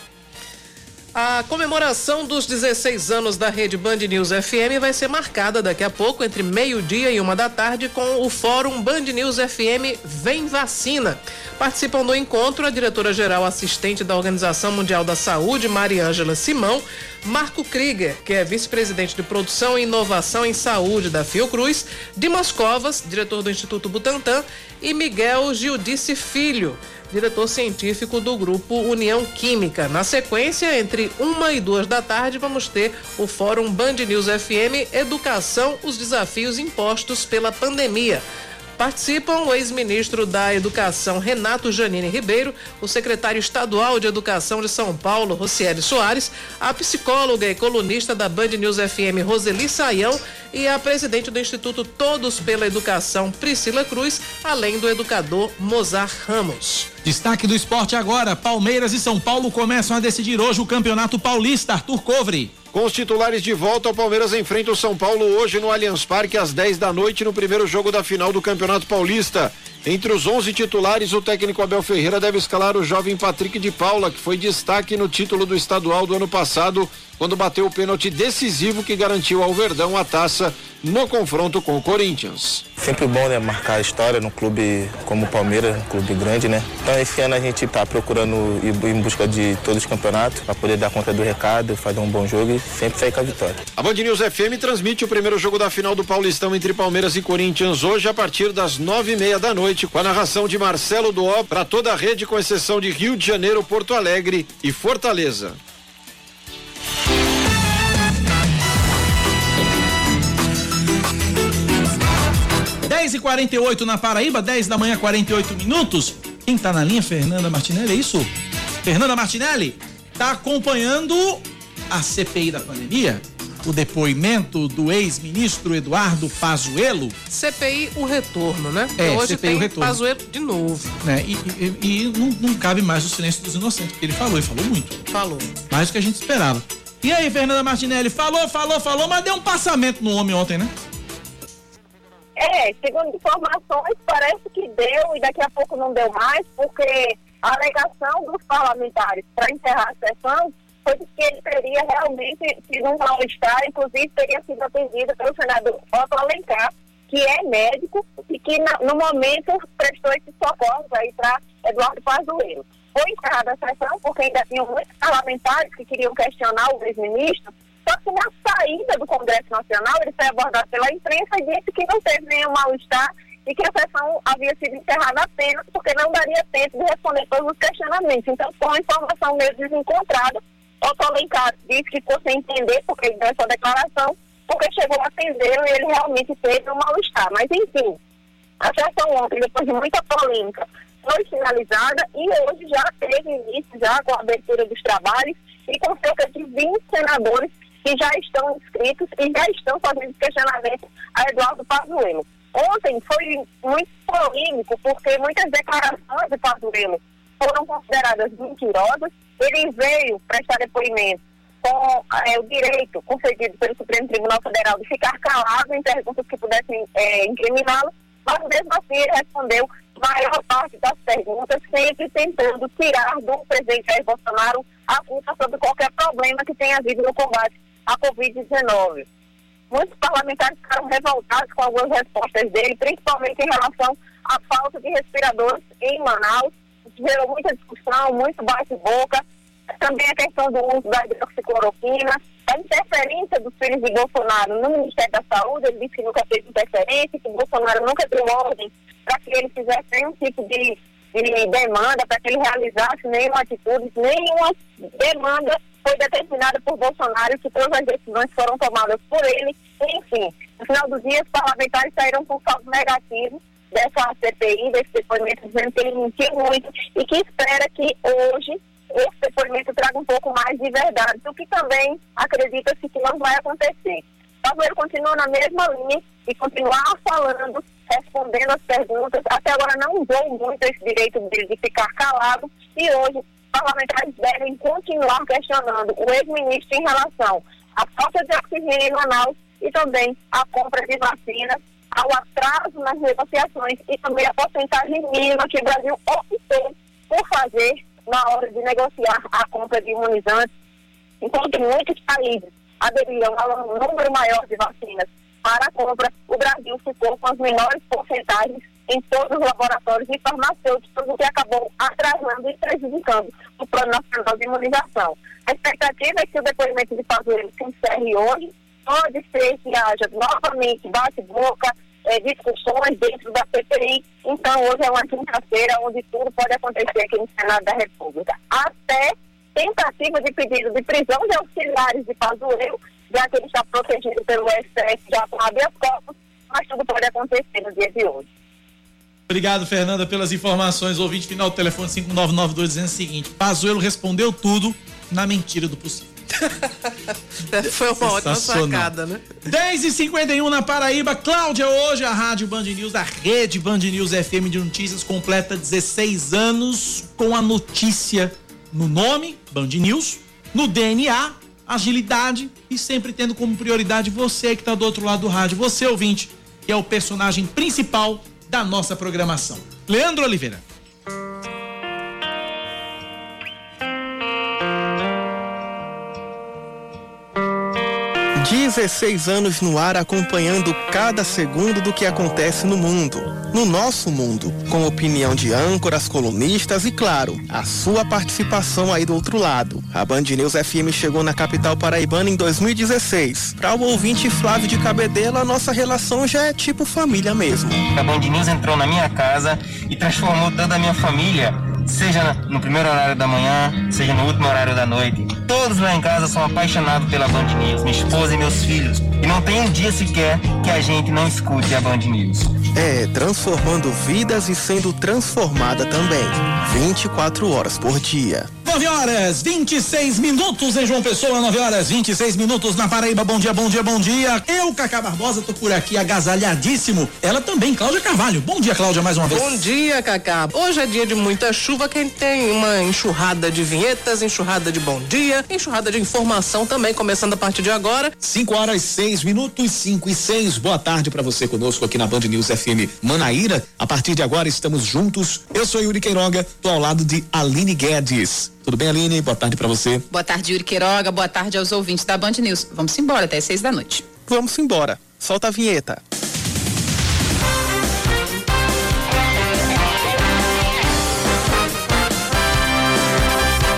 A comemoração dos 16 anos da rede Band News FM vai ser marcada daqui a pouco, entre meio-dia e uma da tarde, com o Fórum Band News FM Vem Vacina. Participam do encontro a diretora-geral assistente da Organização Mundial da Saúde, Mariângela Simão, Marco Krieger, que é vice-presidente de produção e inovação em saúde da Fiocruz, Dimas Covas, diretor do Instituto Butantan, e Miguel Gildice Filho diretor científico do grupo União Química. Na sequência, entre uma e duas da tarde, vamos ter o Fórum Band News FM Educação, os desafios impostos pela pandemia. Participam o ex-ministro da Educação Renato Janine Ribeiro, o secretário estadual de Educação de São Paulo, Rocieli Soares, a psicóloga e colunista da Band News FM, Roseli Saião, e a presidente do Instituto Todos pela Educação, Priscila Cruz, além do educador Mozart Ramos. Destaque do esporte agora: Palmeiras e São Paulo começam a decidir hoje o Campeonato Paulista. Arthur Covre. Com os titulares de volta, o Palmeiras enfrenta o São Paulo hoje no Allianz Parque às 10 da noite no primeiro jogo da final do Campeonato Paulista. Entre os 11 titulares, o técnico Abel Ferreira deve escalar o jovem Patrick de Paula, que foi destaque no título do estadual do ano passado, quando bateu o pênalti decisivo que garantiu ao Verdão a taça no confronto com o Corinthians. Sempre bom, né, marcar a história no clube como o Palmeiras, um clube grande, né? Então esse ano a gente está procurando ir em busca de todos os campeonatos para poder dar conta do recado, fazer um bom jogo e sempre sair com a vitória. A Band News FM transmite o primeiro jogo da final do Paulistão entre Palmeiras e Corinthians hoje a partir das nove e meia da noite, com a narração de Marcelo Duó para toda a rede, com exceção de Rio de Janeiro, Porto Alegre e Fortaleza. 10 e 48 na Paraíba, 10 da manhã, 48 minutos. Quem tá na linha? Fernanda Martinelli, é isso? Fernanda Martinelli tá acompanhando a CPI da pandemia? o depoimento do ex-ministro Eduardo Pazuello. CPI o retorno, né? É, Hoje CPI tem o retorno. Pazuello de novo. Né? E, e- e não, não cabe mais o silêncio dos inocentes, porque ele falou, e falou muito. Falou. Mais do que a gente esperava. E aí, Fernanda Martinelli, falou, falou, falou, mas deu um passamento no homem ontem, né? É, segundo informações, parece que deu e daqui a pouco não deu mais, porque a alegação dos parlamentares para encerrar a sessão foi que ele teria realmente sido um mal-estar, inclusive teria sido atendido pelo senador Otto Alencar, que é médico e que no momento prestou esses socorros aí para Eduardo Pazuello. Foi encerrada a sessão porque ainda tinham muitos parlamentares que queriam questionar o ex-ministro, só que na saída do Congresso Nacional, ele foi abordado pela imprensa e disse que não teve nenhum mal-estar e que a sessão havia sido encerrada apenas porque não daria tempo de responder todos os questionamentos. Então, foi uma informação meio desencontrada. Otto Alencar disse que ficou sem entender porque ele deu essa declaração, porque chegou a atendê-lo e ele realmente teve um mal-estar. Mas, enfim, a sessão ontem, depois de muita polêmica, foi finalizada e hoje já teve início já com a abertura dos trabalhos e com cerca de 20 senadores que já estão inscritos e já estão fazendo questionamento a Eduardo Pazuello. Ontem foi muito polêmico porque muitas declarações de Pazuello foram consideradas mentirosas. Ele veio prestar depoimento com eh, o direito concedido pelo Supremo Tribunal Federal de ficar calado em perguntas que pudessem eh, incriminá-lo, mas mesmo assim ele respondeu maior parte das perguntas, sempre tentando tirar do presidente Jair Bolsonaro a culpa sobre qualquer problema que tenha havido no combate à Covid-19. Muitos parlamentares ficaram revoltados com algumas respostas dele, principalmente em relação à falta de respiradores em Manaus. Gerou muita discussão, muito bate-boca. Também a questão do uso da hidroxicloroquina, a interferência dos filhos de Bolsonaro no Ministério da Saúde. Ele disse que nunca fez interferência, que Bolsonaro nunca deu ordem para que ele fizesse nenhum tipo de, de demanda, para que ele realizasse nenhuma atitude, nenhuma demanda foi determinada por Bolsonaro, que todas as decisões foram tomadas por ele. Enfim, no final do dia, os parlamentares saíram com saldo negativo dessa CPI, desse depoimento, dizendo que ele mentiu muito e que espera que hoje esse depoimento traga um pouco mais de verdade, o que também acredita-se que não vai acontecer. Pazuello continua na mesma linha e continuar falando, respondendo as perguntas. Até agora não usou muito esse direito dele de ficar calado e hoje parlamentares devem continuar questionando o ex-ministro em relação à falta de oxigênio em Manaus e também à compra de vacinas, ao atraso nas negociações e também a porcentagem mínima que o Brasil optou por fazer na hora de negociar a compra de imunizantes, enquanto muitos países aderiram a um número maior de vacinas para a compra, o Brasil ficou com as menores porcentagens em todos os laboratórios e farmacêuticos, o que acabou atrasando e prejudicando o Plano Nacional de Imunização. A expectativa é que o depoimento de Pazuello se encerre hoje, pode ser que haja novamente bate-boca, eh, discussões dentro da CPI. Então, hoje é uma quinta-feira onde tudo pode acontecer aqui no Senado da República. Até tentativa de pedido de prisão de auxiliares de Pazuello, já que ele está protegido pelo STF já com habeas corpus, mas tudo pode acontecer no dia de hoje. Obrigado, Fernanda, pelas informações. Ouvinte final do telefone 5992 dizendo o seguinte: Pazuello respondeu tudo na mentira do possível. Foi uma ótima sacada, né? 10 e 51 na Paraíba. Cláudia, hoje a Rádio Band News, da rede Band News FM de Notícias, completa 16 anos com a notícia no nome, Band News, no DNA, agilidade e sempre tendo como prioridade você que está do outro lado do rádio, você ouvinte, que é o personagem principal da nossa programação. Leandro Oliveira. 16 anos no ar acompanhando cada segundo do que acontece no mundo, no nosso mundo, com opinião de âncoras, colunistas e, claro, a sua participação aí do outro lado. A Band News FM chegou na capital paraibana em 2016. Para o ouvinte Flávio de Cabedelo, a nossa relação já é tipo família mesmo. A Band News entrou na minha casa e transformou toda a minha família, seja no primeiro horário da manhã, seja no último horário da noite. Todos lá em casa são apaixonados pela Band News, minha esposa e meus filhos. E não tem um dia sequer que a gente não escute a Band News. É, transformando vidas e sendo transformada também. 24 horas por dia. 9 horas 26 minutos em João Pessoa, 9 horas 26 minutos na Paraíba. Bom dia, bom dia, bom dia. Eu, Cacá Barbosa, tô por aqui agasalhadíssimo. Ela também, Cláudia Carvalho. Bom dia, Cláudia, mais uma vez. Bom dia, Cacá. Hoje é dia de muita chuva, quem tem uma enxurrada de vinhetas, enxurrada de bom dia, enxurrada de informação também, começando a partir de agora. 5 horas 6 minutos, 5 e 6. Boa tarde para você conosco aqui na Band News FM Manaíra. A partir de agora estamos juntos. Eu sou Yuri Queiroga, tô ao lado de Aline Guedes. Tudo bem, Aline? Boa tarde para você. Boa tarde, Yuri Queiroga. Boa tarde aos ouvintes da Band News. Vamos embora até seis da noite. Vamos embora. Solta a vinheta.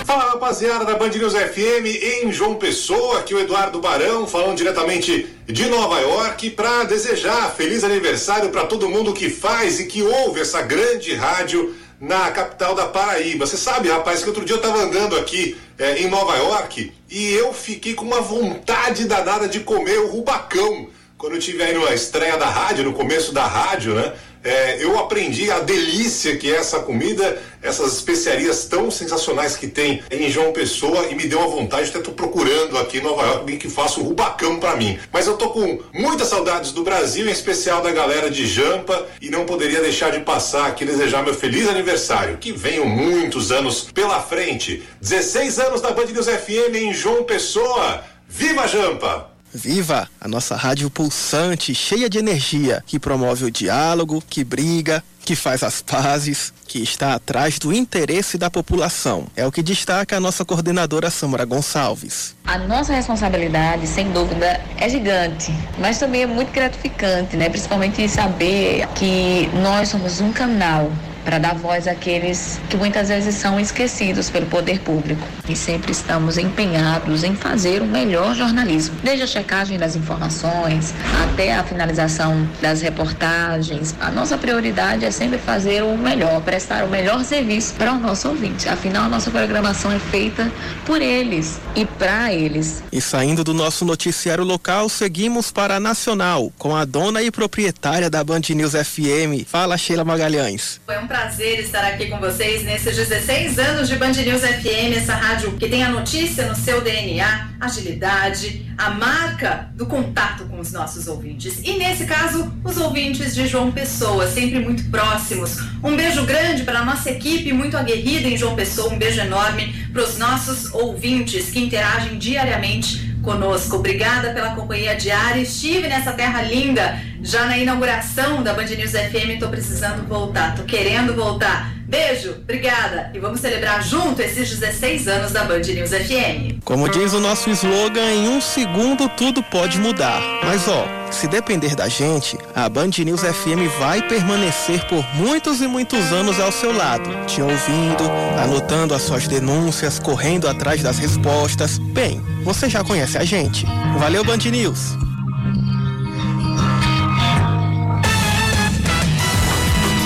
Fala rapaziada da Band News FM em João Pessoa, aqui o Eduardo Barão falando diretamente de Nova York para desejar feliz aniversário para todo mundo que faz e que ouve essa grande rádio na capital da Paraíba. Você sabe, rapaz, que outro dia eu estava andando aqui eh, em Nova York e eu fiquei com uma vontade danada de comer o rubacão. Quando eu tive aí na estreia da rádio, no começo da rádio, né? É, eu aprendi a delícia que é essa comida, essas especiarias tão sensacionais que tem em João Pessoa e me deu a vontade, até tô procurando aqui em Nova York alguém que faça um rubacão para mim. Mas eu tô com muitas saudades do Brasil, em especial da galera de Jampa, e não poderia deixar de passar aqui desejar meu feliz aniversário. Que venham muitos anos pela frente. 16 anos da Band News FM em João Pessoa. Viva Jampa! Viva a nossa rádio pulsante, cheia de energia, que promove o diálogo, que briga, que faz as pazes, que está atrás do interesse da população. É o que destaca a nossa coordenadora Samara Gonçalves. A nossa responsabilidade, sem dúvida, é gigante, mas também é muito gratificante, né? Principalmente saber que nós somos um canal para dar voz àqueles que muitas vezes são esquecidos pelo poder público. E sempre estamos empenhados em fazer o melhor jornalismo, desde a checagem das informações até a finalização das reportagens. A nossa prioridade é sempre fazer o melhor, prestar o melhor serviço para o nosso ouvinte. Afinal, a nossa programação é feita por eles e para eles. E saindo do nosso noticiário local, seguimos para a Nacional, com a dona e proprietária da Band News FM. Fala, Sheila Magalhães. Foi um prazer estar aqui com vocês nesses 16 anos de Band News FM, essa rádio que tem a notícia no seu DNA, agilidade, a marca do contato com os nossos ouvintes. E nesse caso, os ouvintes de João Pessoa, sempre muito próximos. Um beijo grande para a nossa equipe, muito aguerrida em João Pessoa, um beijo enorme para os nossos ouvintes que interagem diariamente conosco. Obrigada pela companhia diária. Estive nessa terra linda já na inauguração da Band News FM. Estou precisando voltar, estou querendo voltar. Beijo, obrigada e vamos celebrar junto esses 16 anos da Band News FM. Como diz o nosso slogan, em um segundo tudo pode mudar. Mas ó, se depender da gente, a Band News FM vai permanecer por muitos e muitos anos ao seu lado, te ouvindo, anotando as suas denúncias, correndo atrás das respostas. Bem, você já conhece a gente. Valeu, Band News!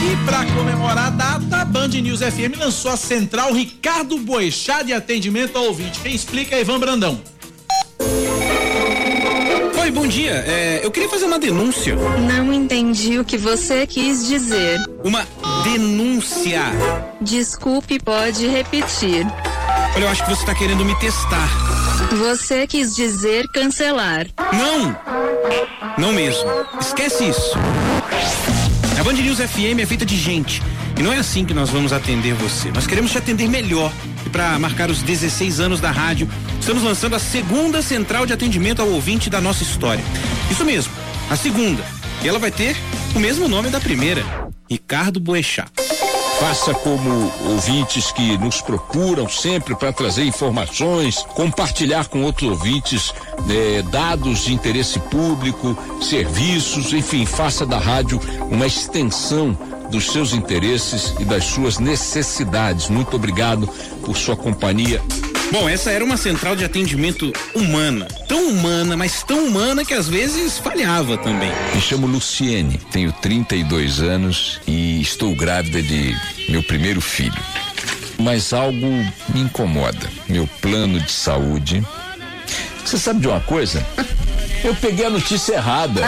E para comemorar a data, Band News FM lançou a central Ricardo Boechat de atendimento ao ouvinte. Quem explica é Ivan Brandão. Oi, bom dia. É, eu queria fazer uma denúncia. Não entendi o que você quis dizer. Uma denúncia. Desculpe, pode repetir. Olha, eu acho que você está querendo me testar. Você quis dizer cancelar. Não! Não mesmo. Esquece isso. A Band News FM é feita de gente. E não é assim que nós vamos atender você. Nós queremos te atender melhor. E para marcar os 16 anos da rádio, estamos lançando a segunda central de atendimento ao ouvinte da nossa história. Isso mesmo, a segunda. E ela vai ter o mesmo nome da primeira: Ricardo Boechat. Faça como ouvintes que nos procuram sempre para trazer informações, compartilhar com outros ouvintes eh, dados de interesse público, serviços, enfim, faça da rádio uma extensão dos seus interesses e das suas necessidades. Muito obrigado por sua companhia. Bom, essa era uma central de atendimento humana. Tão humana, mas tão humana que às vezes falhava também. Me chamo Luciene, tenho 32 anos e estou grávida de meu primeiro filho. Mas algo me incomoda. Meu plano de saúde. Você sabe de uma coisa? Eu peguei a notícia errada.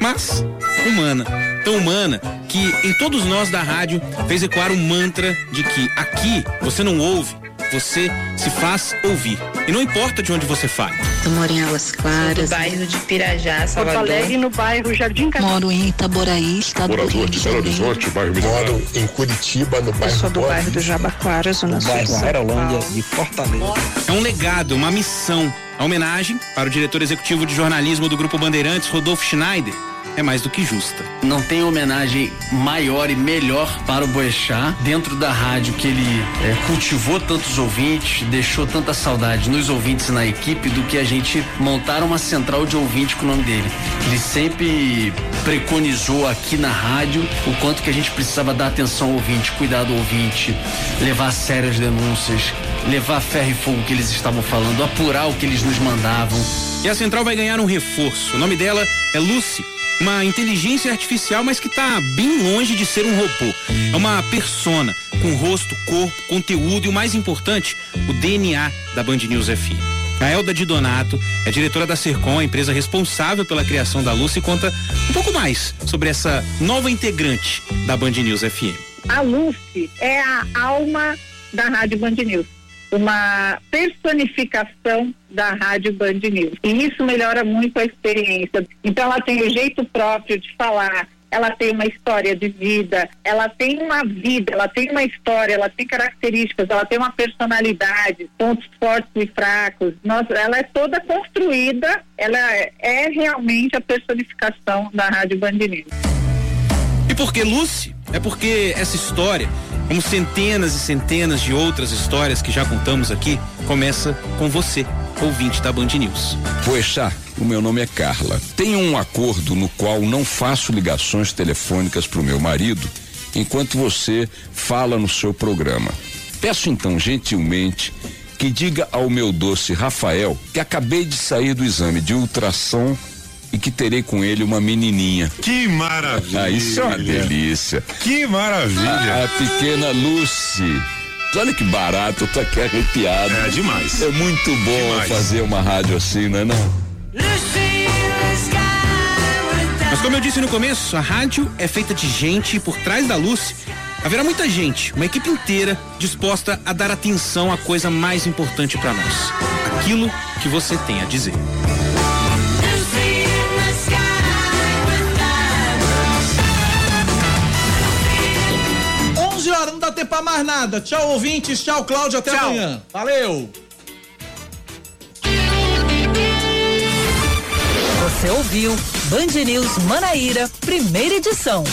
Mas, humana, tão humana que em todos nós da rádio fez ecoar o mantra de que aqui você não ouve, você se faz ouvir. E não importa de onde você fale. Eu moro em Águas Claras. Do bairro de Pirajá, Salvador. Porto Alegre, no bairro Jardim Catarina. Moro em Itaboraí, estado do Rio de Janeiro. bairro Moro em Curitiba, no Eu bairro sou do Boa bairro do Jabaquara, Zona Sul. São Paulo. de Fortaleza. É um legado, uma missão. A homenagem para o diretor executivo de jornalismo do Grupo Bandeirantes, Rodolfo Schneider, é mais do que justa. Não tem homenagem maior e melhor para o Boechat dentro da rádio que ele é, cultivou tantos ouvintes, deixou tanta saudade nos ouvintes e na equipe do que a gente montar uma central de ouvinte com o nome dele. Ele sempre preconizou aqui na rádio o quanto que a gente precisava dar atenção ao ouvinte, cuidar do ouvinte, levar a sério as denúncias, levar ferro e fogo que eles estavam falando, apurar o que eles nos mandavam. E a central vai ganhar um reforço. O nome dela é Lucy. Uma inteligência artificial, mas que está bem longe de ser um robô. É uma persona com rosto, corpo, conteúdo e o mais importante, o DNA da Band News FM. A Elda de Donato é diretora da Sercom, a empresa responsável pela criação da Lucy, e conta um pouco mais sobre essa nova integrante da Band News FM. A Lucy é a alma da Rádio Band News. Uma personificação da Rádio Band News. E isso melhora muito a experiência. Então ela tem o jeito próprio de falar, ela tem uma história de vida, ela tem uma vida, ela tem uma história, ela tem características, ela tem uma personalidade, pontos fortes e fracos. Nossa, ela é toda construída, ela é, realmente a personificação da Rádio Band News. E por que Lucy? É porque essa história, como centenas e centenas de outras histórias que já contamos aqui, começa com você, ouvinte da Band News. Poxa, o meu nome é Carla. Tenho um acordo no qual não faço ligações telefônicas para o meu marido enquanto você fala no seu programa. Peço então gentilmente que diga ao meu doce Rafael que acabei de sair do exame de ultrassom e que terei com ele uma menininha. Que maravilha! Ah, isso é uma delícia. Que maravilha! A pequena Lucy. Olha que barato, eu tô aqui arrepiado. É demais. É muito bom Demais. fazer uma rádio assim, não é não? Mas como eu disse no começo, a rádio é feita de gente e por trás da luz haverá muita gente, uma equipe inteira disposta a dar atenção à coisa mais importante para nós, aquilo que você tem a dizer. Não dá tempo pra mais nada. Tchau, ouvintes. Tchau, Cláudio. Até Tchau. amanhã. Valeu. Você ouviu Band News Manaíra, primeira edição.